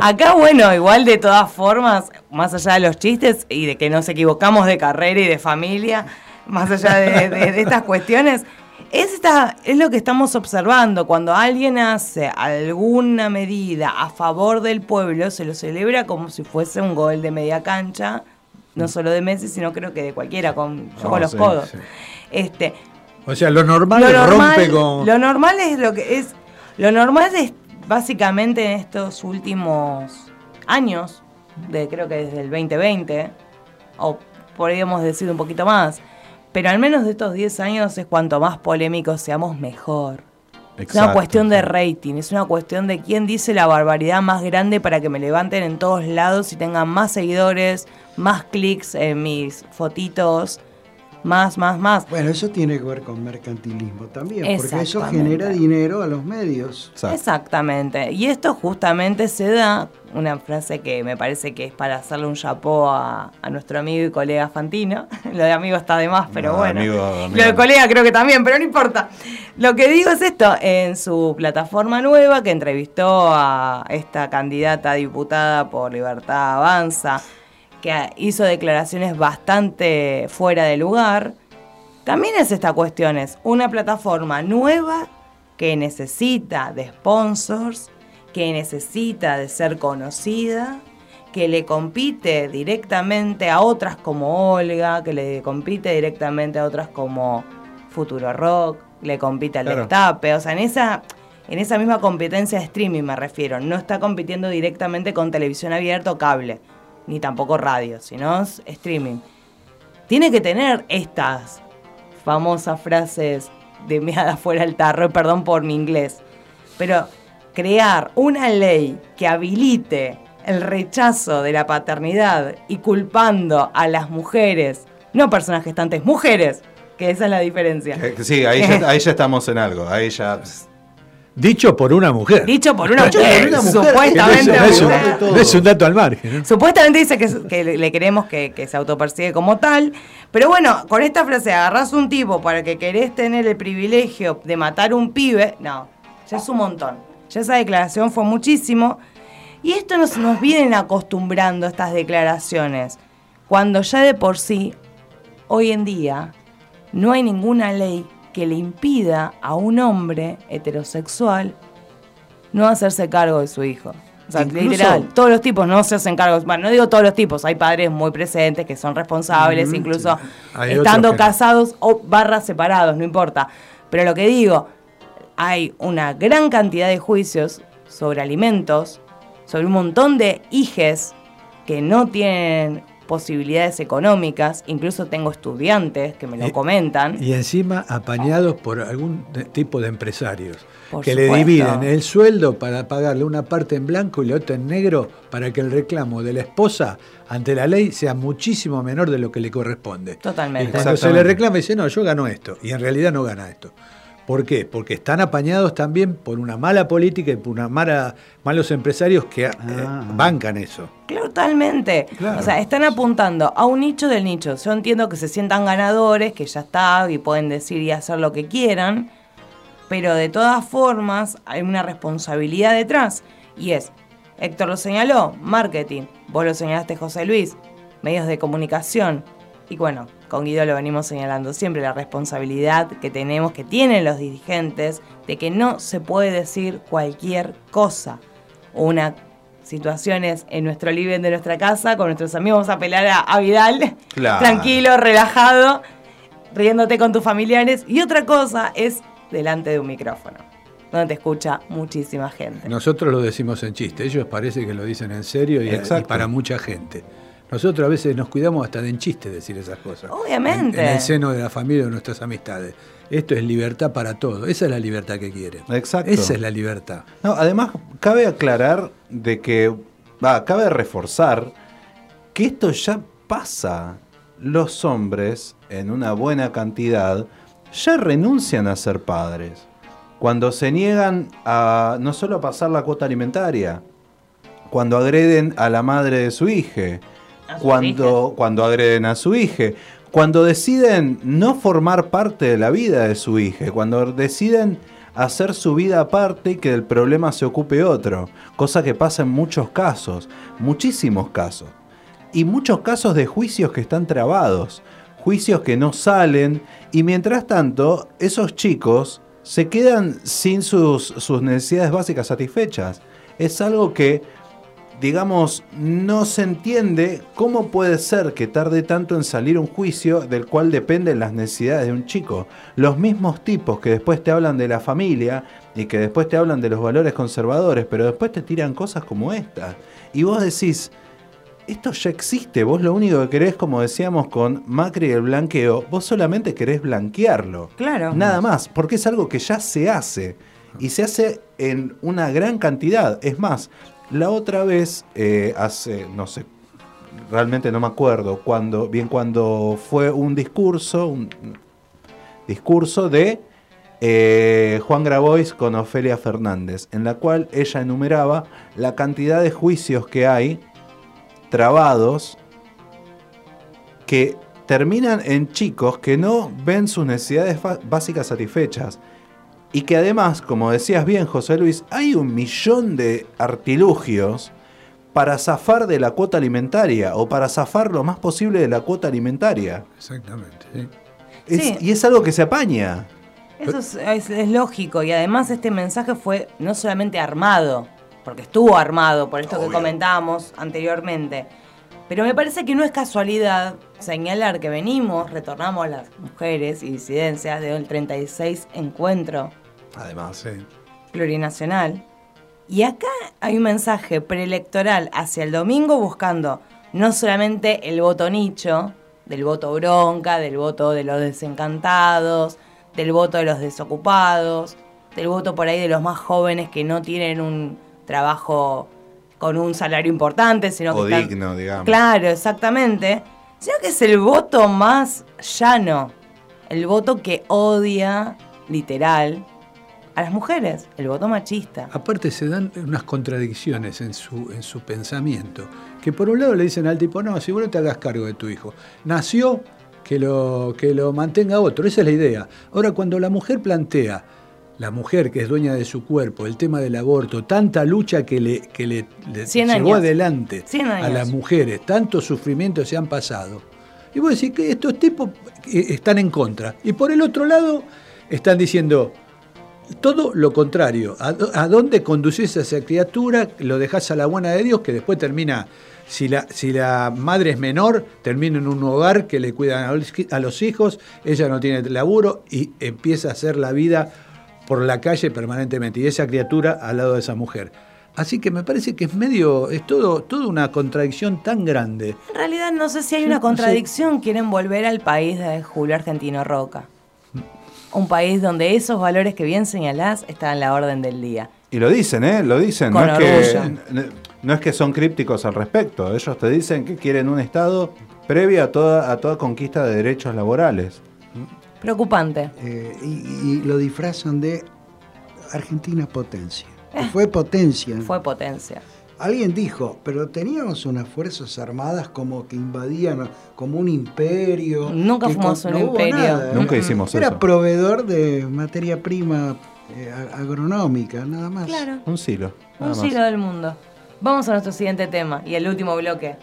Acá, bueno, igual de todas formas, más allá de los chistes y de que nos equivocamos de carrera y de familia, más allá de, de- de estas cuestiones, es, esta- es lo que estamos observando. Cuando alguien hace alguna medida a favor del pueblo, se lo celebra como si fuese un gol de media cancha no solo de Messi, sino creo que de cualquiera, con, yo No, con los sí, codos. sí. Este, O sea, lo normal lo normal, rompe con. lo normal es lo que es. Lo normal es básicamente en estos últimos años, de creo que desde el 2020, o podríamos decir un poquito más, pero al menos de estos 10 años es cuanto más polémicos seamos mejor. Es una Exacto, cuestión de rating, es una cuestión de quién dice la barbaridad más grande para que me levanten en todos lados y tengan más seguidores, más clics en mis fotitos, más, más, más. Bueno, eso tiene que ver con mercantilismo también, porque eso genera dinero a los medios. Exactamente. Y esto justamente se da, una frase que me parece que es para hacerle un chapó a, a nuestro amigo y colega Fantino. Lo de amigo está de más, pero No, bueno. amigo, amigo. Lo de colega creo que también, pero no importa. Lo que digo es esto, en su plataforma nueva que entrevistó a esta candidata a diputada por Libertad Avanza, que hizo declaraciones bastante fuera de lugar, también es esta cuestión, es una plataforma nueva que necesita de sponsors, que necesita de ser conocida, que le compite directamente a otras como Olga, que le compite directamente a otras como Futuro Rock, le compite al Claro. Destape, o sea, en esa, en esa misma competencia de streaming me refiero, no está compitiendo directamente con televisión abierta o cable, ni tampoco radio, sino streaming. Tiene que tener estas famosas frases de meada fuera el tarro, perdón por mi inglés, pero crear una ley que habilite el rechazo de la paternidad y culpando a las mujeres, no personas gestantes, mujeres, que esa es la diferencia. Sí, ahí ya, ahí ya estamos en algo. Ahí ya. Dicho por una mujer. Dicho por una Dicho mujer, supuestamente No es, un- mujer. no es un dato al margen. Supuestamente dice que, que le le queremos que, que se autopercibe como tal. Pero bueno, con esta frase, agarrás un tipo para que querés tener el privilegio de matar un pibe. No, ya es un montón. Ya esa declaración fue muchísimo. Y esto nos, nos vienen acostumbrando estas declaraciones. Cuando ya de por sí, hoy en día, no hay ninguna ley que le impida a un hombre heterosexual no hacerse cargo de su hijo. O sea, Incluso- literal, todos los tipos no se hacen cargo. Bueno, no digo todos los tipos, hay padres muy presentes que son responsables, Ujú, incluso sí. Estando casados o barras separados, no importa. Pero lo que digo, hay una gran cantidad de juicios sobre alimentos, sobre un montón de hijes que no tienen posibilidades económicas, incluso tengo estudiantes que me lo Y- comentan. Y encima apañados por algún tipo de empresarios Por que le dividen el sueldo para pagarle una parte en blanco y la otra en negro para que el reclamo de la esposa ante la ley sea muchísimo menor de lo que le corresponde. Totalmente. Y cuando se le reclama dice, no, yo gano esto. Y en realidad no gana esto. ¿Por qué? Porque están apañados también por una mala política y por una mala, malos empresarios que eh, bancan eso. Totalmente. Claro. O sea, están apuntando a un nicho del nicho. Yo entiendo que se sientan ganadores, que ya está, y pueden decir y hacer lo que quieran, pero de todas formas hay una responsabilidad detrás. Y es, Héctor lo señaló, marketing. Vos lo señalaste, José Luis, medios de comunicación. Y bueno, con Guido lo venimos señalando siempre, la responsabilidad que tenemos, que tienen los dirigentes, de que no se puede decir cualquier cosa. Una situaciones en nuestro living de nuestra casa, con nuestros amigos, vamos a apelar a, a Vidal, Claro. tranquilo, relajado, riéndote con tus familiares. Y otra cosa es delante de un micrófono, donde te escucha muchísima gente. Nosotros lo decimos en chiste, ellos parece que lo dicen en serio y para mucha gente. Nosotros a veces nos cuidamos hasta de en chiste decir esas cosas. Obviamente. En, en el seno de la familia o de nuestras amistades. Esto es libertad para todo. Esa es la libertad que quieren. Exacto. Esa es la libertad. No, además, cabe aclarar de que. Va, cabe reforzar que esto ya pasa. Los hombres, en una buena cantidad, ya renuncian a ser padres. Cuando se niegan a no solo a pasar la cuota alimentaria, cuando agreden a la madre de su hija, cuando, cuando agreden a su hija, cuando deciden no formar parte de la vida de su hija, cuando deciden hacer su vida aparte y que del problema se ocupe otro, cosa que pasa en muchos casos, muchísimos casos, y muchos casos de juicios que están trabados, juicios que no salen, y mientras tanto, esos chicos se quedan sin sus, sus necesidades básicas satisfechas. Es algo que digamos, no se entiende cómo puede ser que tarde tanto en salir un juicio del cual dependen las necesidades de un chico. Los mismos tipos que después te hablan de la familia y que después te hablan de los valores conservadores, pero después te tiran cosas como esta. Y vos decís, esto ya existe, vos lo único que querés, como decíamos con Macri y el blanqueo, vos solamente querés blanquearlo. Claro. Nada más, porque es algo que ya se hace. Y se hace en una gran cantidad. Es más, la otra vez, eh, hace, no sé, realmente no me acuerdo, cuando, bien cuando fue un discurso, un discurso de eh, Juan Grabois con Ofelia Fernández, en la cual ella enumeraba la cantidad de juicios que hay trabados que terminan en chicos que no ven sus necesidades básicas satisfechas. Y que además, como decías bien, José Luis, hay un millón de artilugios para zafar de la cuota alimentaria o para zafar lo más posible de la cuota alimentaria. Exactamente. sí. Es- Sí. Y es algo que se apaña. Eso es, es- es lógico y además este mensaje fue no solamente armado, porque estuvo armado por esto que comentábamos anteriormente, pero me parece que no es casualidad señalar que venimos, retornamos las mujeres y disidencias del 36 encuentro Además, sí. plurinacional. Y acá hay un mensaje preelectoral hacia el domingo buscando no solamente el voto nicho, del voto bronca, del voto de los desencantados, del voto de los desocupados, del voto por ahí de los más jóvenes que no tienen un trabajo con un salario importante, sino O que están- digno, digamos. Claro, exactamente. Sino que es el voto más llano, el voto que odia, literal, a las mujeres, el voto machista. Aparte se dan unas contradicciones en su, en su pensamiento. Que por un lado le dicen al tipo, no, si vos no te hagas cargo de tu hijo. Nació, que lo, que lo mantenga otro. Esa es la idea. Ahora, cuando la mujer plantea, la mujer que es dueña de su cuerpo, el tema del aborto, tanta lucha que le, que le, le Cien llevó años. adelante a las mujeres, tantos sufrimientos se han pasado. Y vos decís que estos tipos eh, están en contra. Y por el otro lado, están diciendo, todo lo contrario. ¿A, dó- a dónde conducís a esa criatura? Lo dejás a la buena de Dios, que después termina, si la, si la madre es menor, termina en un hogar que le cuidan a los, a los hijos, ella no tiene laburo y empieza a hacer la vida por la calle permanentemente. Y esa criatura al lado de esa mujer. Así que me parece que es medio, es todo, toda una contradicción tan grande. En realidad no sé si hay Sí, una sí. contradicción, quieren volver al país de Julio Argentino Roca. Un país donde esos valores que bien señalás están en la orden del día. Y lo dicen, ¿eh? Lo dicen. Con no, es que, no es que son crípticos al respecto. Ellos te dicen que quieren un Estado previo a toda, a toda conquista de derechos laborales. Preocupante. Eh, y, y lo disfrazan de Argentina potencia. Y fue potencia. Fue potencia. Alguien dijo, pero teníamos unas fuerzas armadas como que invadían, como un imperio. Nunca que fuimos con- un no imperio. nada, Nunca era- hicimos Era eso. proveedor de materia prima eh, agronómica, nada más. Claro. Un silo. Un siglo del mundo. Vamos a nuestro siguiente tema y el último bloque.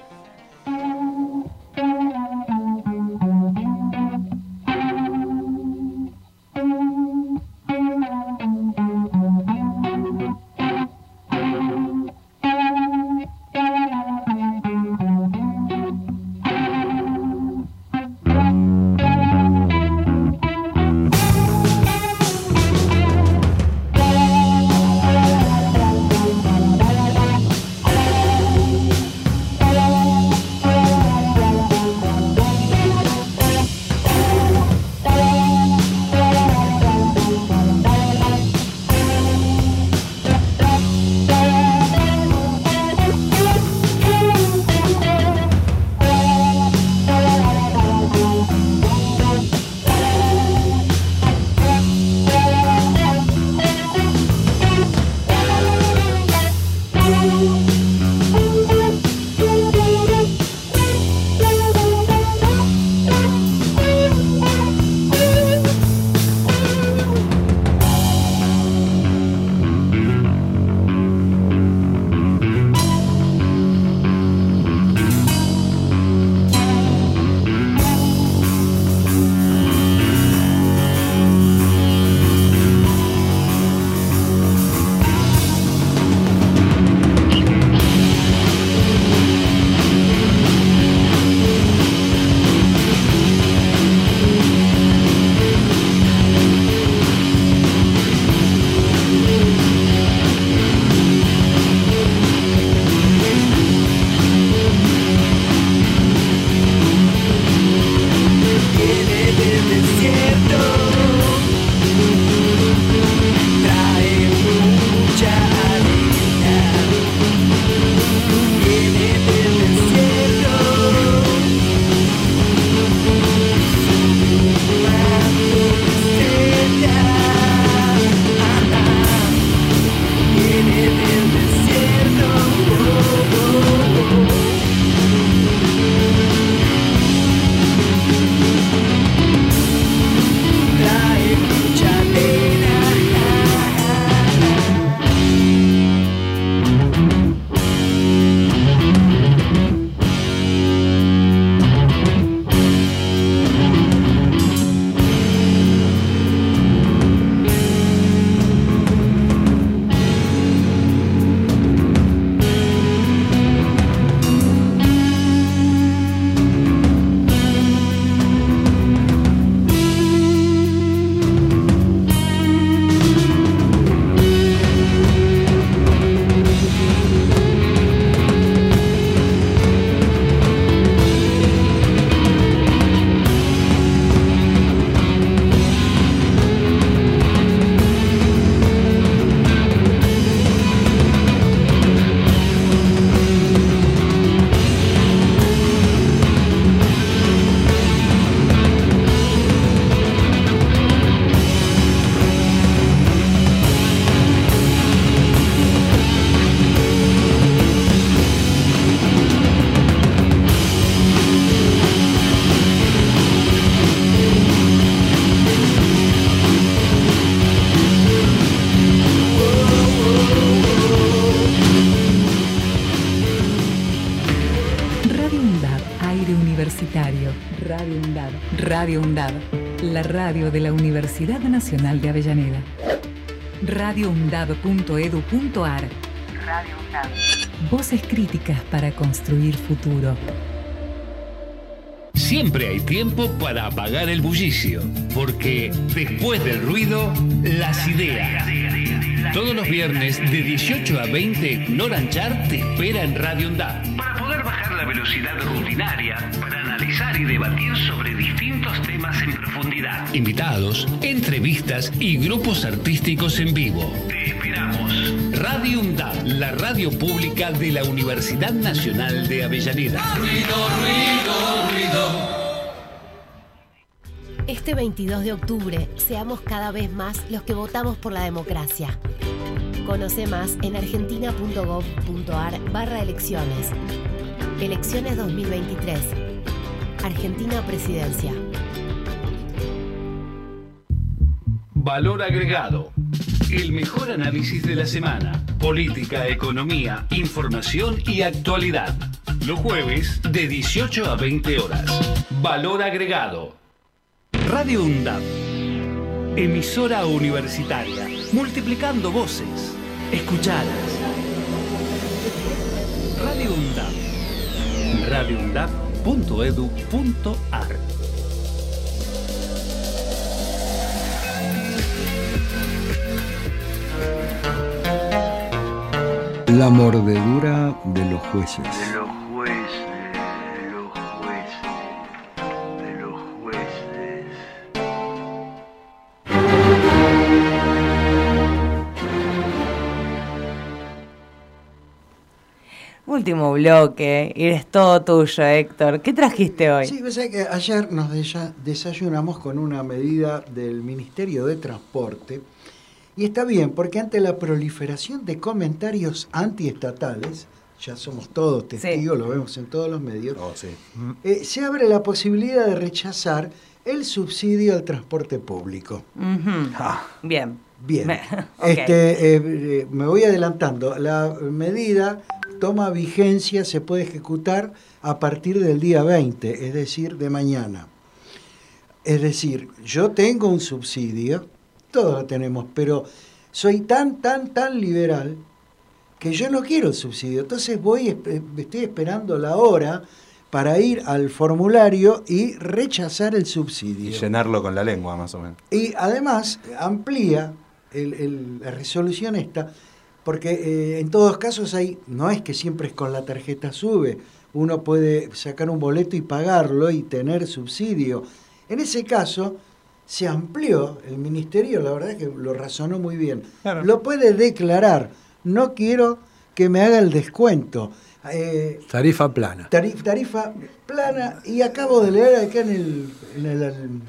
Universitario. Radio UNDAD. Radio UNDAD. La radio de la Universidad Nacional de Avellaneda. radioundad.edu.ar Radio UNDAD. Voces críticas para construir futuro. Siempre hay tiempo para apagar el bullicio, porque después del ruido, las ideas. Todos los viernes de 18 a 20, Noranchar te espera en Radio Undad. Para poder bajar la velocidad rutinaria, para y debatir sobre distintos temas en profundidad. Invitados, entrevistas y grupos artísticos en vivo. Te esperamos. Radio Undad, la radio pública de la Universidad Nacional de Avellaneda. Este 22 de octubre, seamos cada vez más los que votamos por la democracia. Conoce más en argentina.gov.ar barra elecciones. Elecciones 2023. Argentina Presidencia. Valor agregado. El mejor análisis de la semana. Política, economía, información y actualidad. Los jueves de 18 a 20 horas. Valor agregado. Radio UNDAP. Emisora universitaria. Multiplicando voces. Escuchadas. Radio UNDAP. radioundap.edu.ar La mordedura. De los jueces, Último bloque, y es todo tuyo, Héctor. ¿Qué trajiste hoy? Sí, que ayer nos desa- desayunamos con una medida del Ministerio de Transporte y está bien, porque ante la proliferación de comentarios antiestatales, ya somos todos testigos, lo vemos en todos los medios, eh, se abre la posibilidad de rechazar el subsidio al transporte público. Ujú. Bien. Bien. Me-. Este, eh, eh, me voy adelantando. La medida toma vigencia, se puede ejecutar a partir del día 20, es decir, de mañana. Es decir, yo tengo un subsidio, todos lo tenemos, pero soy tan, tan, tan liberal que yo no quiero el subsidio. Entonces voy, estoy esperando la hora para ir al formulario y rechazar el subsidio. Y llenarlo con la lengua, más o menos. Y además amplía el- el- la resolución esta, porque eh, en todos casos hay, no es que siempre es con la tarjeta sube, uno puede sacar un boleto y pagarlo y tener subsidio. En ese caso se amplió el ministerio, la verdad es que lo razonó muy bien. Lo puede declarar, no quiero que me haga el descuento. Eh, Tarifa plana. Tarif- tarifa plana y acabo de leer acá en el, en el-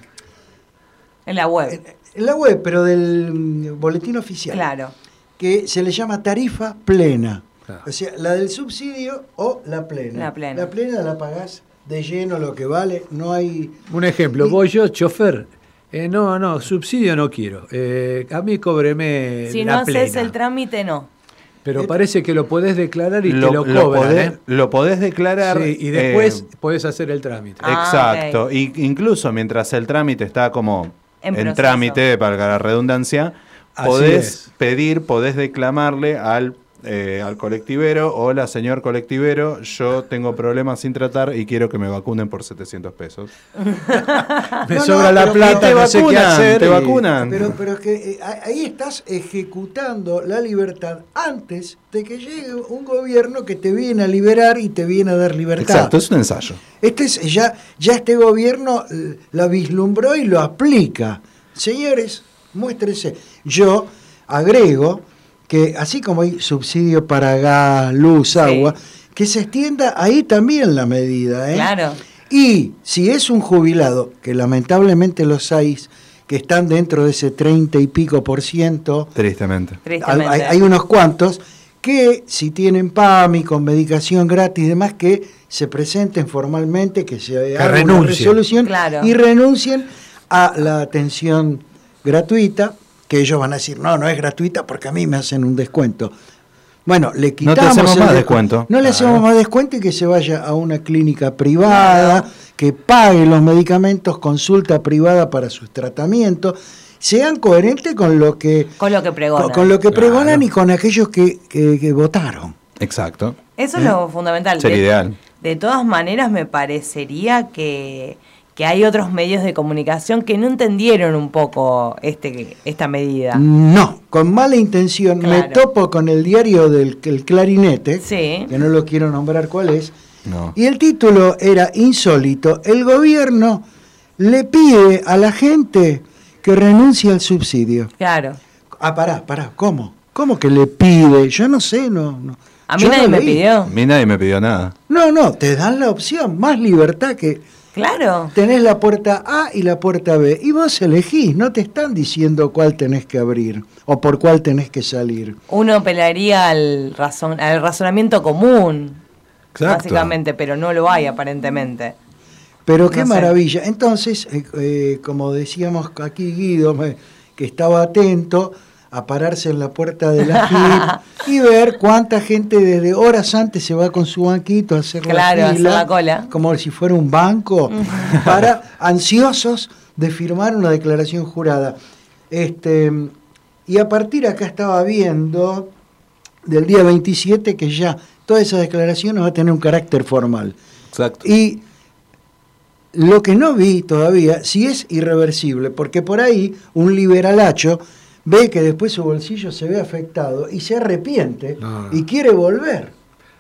En la web. en la web, pero del mm, boletín oficial. Claro. Que se le llama tarifa plena. O sea, la del subsidio o la plena. La plena. La plena la pagás de lleno lo que vale, no hay... Un ejemplo, voy yo, chofer. eh, no, no, subsidio no quiero. Eh, a mí cóbreme Si la no haces el trámite, no. Pero parece que lo podés declarar y Lo- te lo lo cobran, podés- ¿eh? lo podés declarar, Sí, y después eh, podés hacer el trámite. Ah, Exacto. Y incluso mientras el trámite está como En trámite, para la redundancia, podés pedir, podés declamarle al, eh, al colectivero, hola señor colectivero, yo tengo problemas sin tratar y quiero que me vacunen por 700 pesos. Me No, sobra no, la plata, te no sé qué vacunan, hacer. te y- vacunan. Pero, pero es que eh, a- ahí estás ejecutando la libertad antes de que llegue un gobierno que te viene a liberar y te viene a dar libertad. Exacto, es un ensayo. Este es, ya, ya este gobierno eh, la vislumbró y lo aplica. Señores, muéstrense. Yo agrego que así como hay subsidio para gas, luz, agua, que se extienda ahí también la medida. ¿eh? Claro. Y si es un jubilado, que lamentablemente los hay, que están dentro de ese 30 y pico por ciento, Tristemente. Tristemente. hay, hay unos cuantos que si tienen PAMI con medicación gratis y demás, que se presenten formalmente, que se haga una resolución Claro. y renuncien a la atención gratuita, que ellos van a decir, no, no es gratuita porque a mí me hacen un descuento. Bueno, le No quitamos te hacemos el más descu- descuento. No le Claro. hacemos más descuento y que se vaya a una clínica privada, que pague los medicamentos, consulta privada para sus tratamientos, sean coherentes con lo que, Con lo que pregonan. con, con lo que pregonan y con aquellos que, que- que votaron. Exacto. Eso es lo fundamental. Sería De- ideal. De todas maneras, me parecería que, que hay otros medios de comunicación que no entendieron un poco este, esta medida. No, con mala intención. Me topo con el diario del el Clarinete, Sí. que no lo quiero nombrar cuál es, No. y el título era insólito. El gobierno le pide a la gente que renuncie al subsidio. Claro. Ah, pará, pará, ¿cómo? ¿Cómo que le pide? Yo no sé, no. no. A mí Yo nadie no me pidió. A mí nadie me pidió nada. No, no, te dan la opción, más libertad que Claro. tenés la puerta A y la puerta B. Y vos elegís, no te están diciendo cuál tenés que abrir o por cuál tenés que salir. Uno apelaría al, razón, al razonamiento común, Exacto. básicamente, pero no lo hay aparentemente. Pero qué No sé. maravilla. Entonces, eh, eh, como decíamos aquí Guido, me- que estaba atento a pararse en la puerta de la JIP y ver cuánta gente desde horas antes se va con su banquito a hacer Claro, la hacer la cola. como si fuera un banco, para ansiosos de firmar una declaración jurada. Este, y a partir acá estaba viendo del día 27 que ya toda esa declaración va a tener un carácter formal. Exacto. Y lo que no vi todavía, si es irreversible, porque por ahí un liberalacho ve que después su bolsillo se ve afectado y se arrepiente y quiere volver.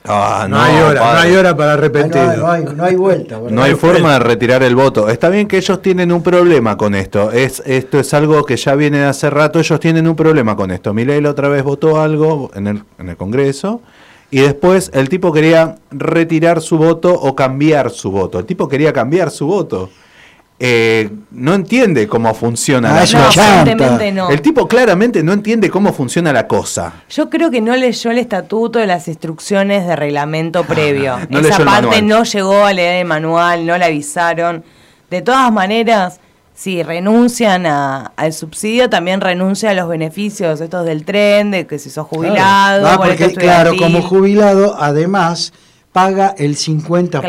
Ah, No hay hora, no hay hora para Ah, no, arrepentirlo. no hay, no hay vuelta. ¿verdad? No hay forma de retirar el voto. Está bien que ellos tienen un problema con esto. Es, esto es algo que ya viene de hace rato. Ellos tienen un problema con esto. Milei la otra vez votó algo en el, en el Congreso y después el tipo quería retirar su voto o cambiar su voto. El tipo quería cambiar su voto. Eh, no entiende cómo funciona Ah, la cosa. no. El tipo claramente no entiende cómo funciona la cosa. Yo creo que no leyó el estatuto de las instrucciones de reglamento previo. no Esa parte manual. no llegó a leer el manual, no le avisaron. De todas maneras, si renuncian a- al subsidio, también renuncia a los beneficios estos del tren, de que si sos jubilado, Ah, boleto porque, claro, como jubilado, además paga el 50%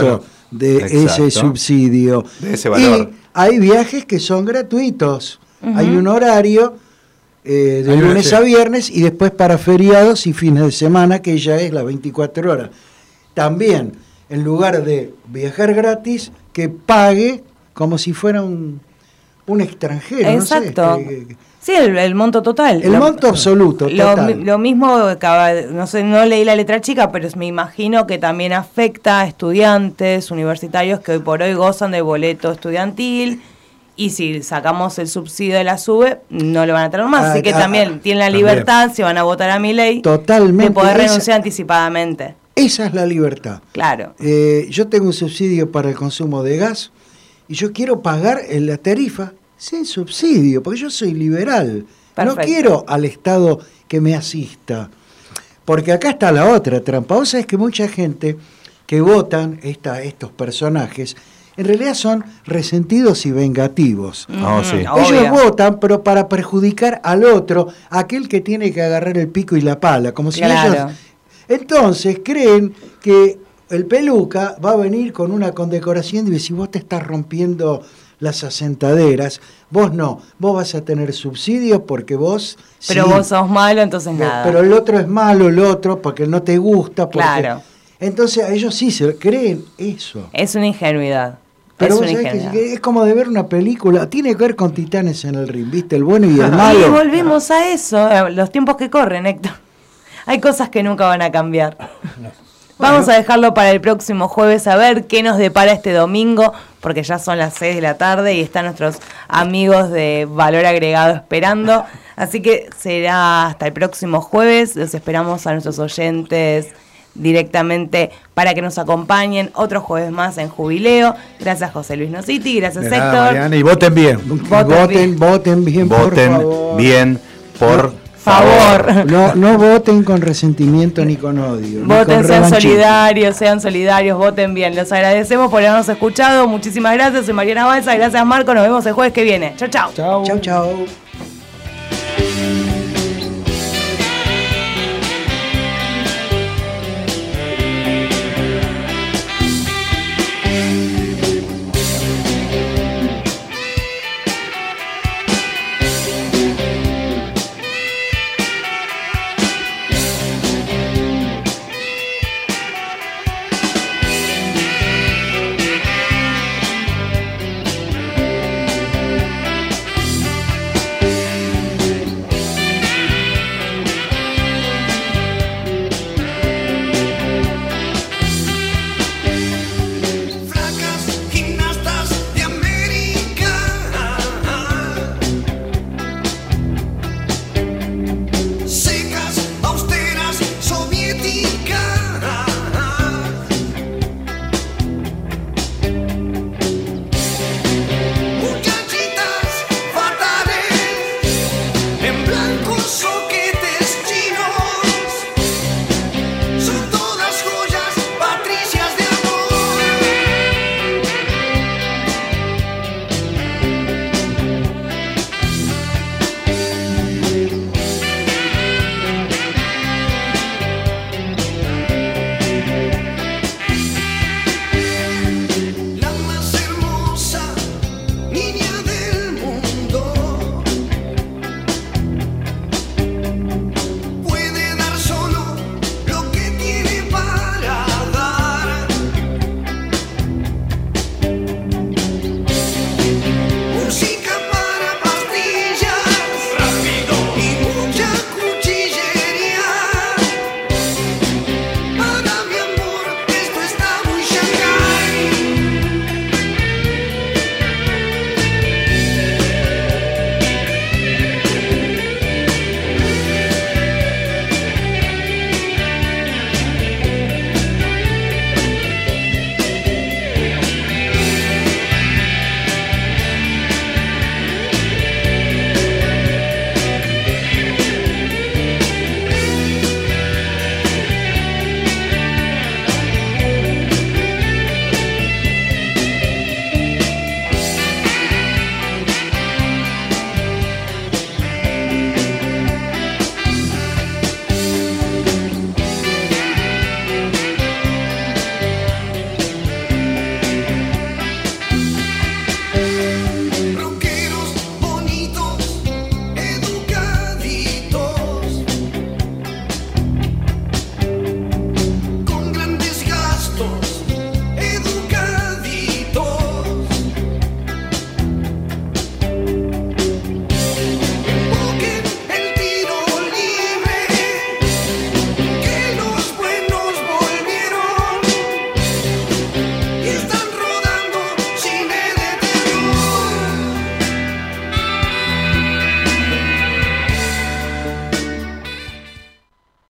Claro. De Exacto. ese subsidio. De ese valor. Y hay viajes que son gratuitos. Hay un horario eh, de Hay lunes a viernes y después para feriados y fines de semana, que ya es las 24 horas. También, en lugar de viajar gratis, que pague como si fuera un, un extranjero. no sé, Exacto. que- que- Sí, el, el monto total. el Lo- monto absoluto, Lo, total. lo mismo, no sé, no leí la letra chica, pero me imagino que también afecta a estudiantes universitarios que hoy por hoy gozan de boleto estudiantil y si sacamos el subsidio de la SUBE no lo van a tener más. Ah, Así que ah, también tienen la también. libertad, si van a votar a mi ley, Totalmente. de poder Esa- renunciar anticipadamente. Esa es la libertad. Claro. Eh, yo tengo un subsidio para el consumo de gas y yo quiero pagar la tarifa sin subsidio, porque yo soy liberal. No quiero al Estado que me asista. Porque acá está la otra trampa. Vos sabés que mucha gente que votan esta, estos personajes en realidad son resentidos y vengativos. Ah, sí. Ujú, Ellos obvio. votan, pero para perjudicar al otro, aquel que tiene que agarrar el pico y la pala, como si Claro. ellos entonces creen que el peluca va a venir con una condecoración y si vos te estás rompiendo las asentaderas, vos no, vos vas a tener subsidios porque vos... Pero sí, vos sos malo, entonces nada. Pero el otro es malo, el otro, porque no te gusta. Porque... Claro. Entonces a ellos sí se creen eso. es una ingenuidad. Pero es vos sabés que- es como de ver una película, tiene que ver con titanes en el ring, ¿viste? El bueno y el Y malo. volvemos a eso, eh, los tiempos que corren, Héctor. Hay cosas que nunca van a cambiar. Vamos a dejarlo para el próximo jueves a ver qué nos depara este domingo, porque ya son las 6 de la tarde y están nuestros amigos de Valor Agregado esperando. Así que será hasta el próximo jueves. Los esperamos a nuestros oyentes directamente para que nos acompañen otro jueves más en Jubileo. Gracias José Luis Nositi, gracias nada, Héctor. Mariana, y voten bien. Voten, voten bien, por Voten favor. bien, por Favor. No, no voten con resentimiento ni con odio. ni Voten, con sean solidarios, sean solidarios, voten bien. Los agradecemos por habernos escuchado. Muchísimas gracias. Soy Mariana Balsa. Gracias, Marco. Nos vemos el jueves que viene. Chao, chao. Chau, chau.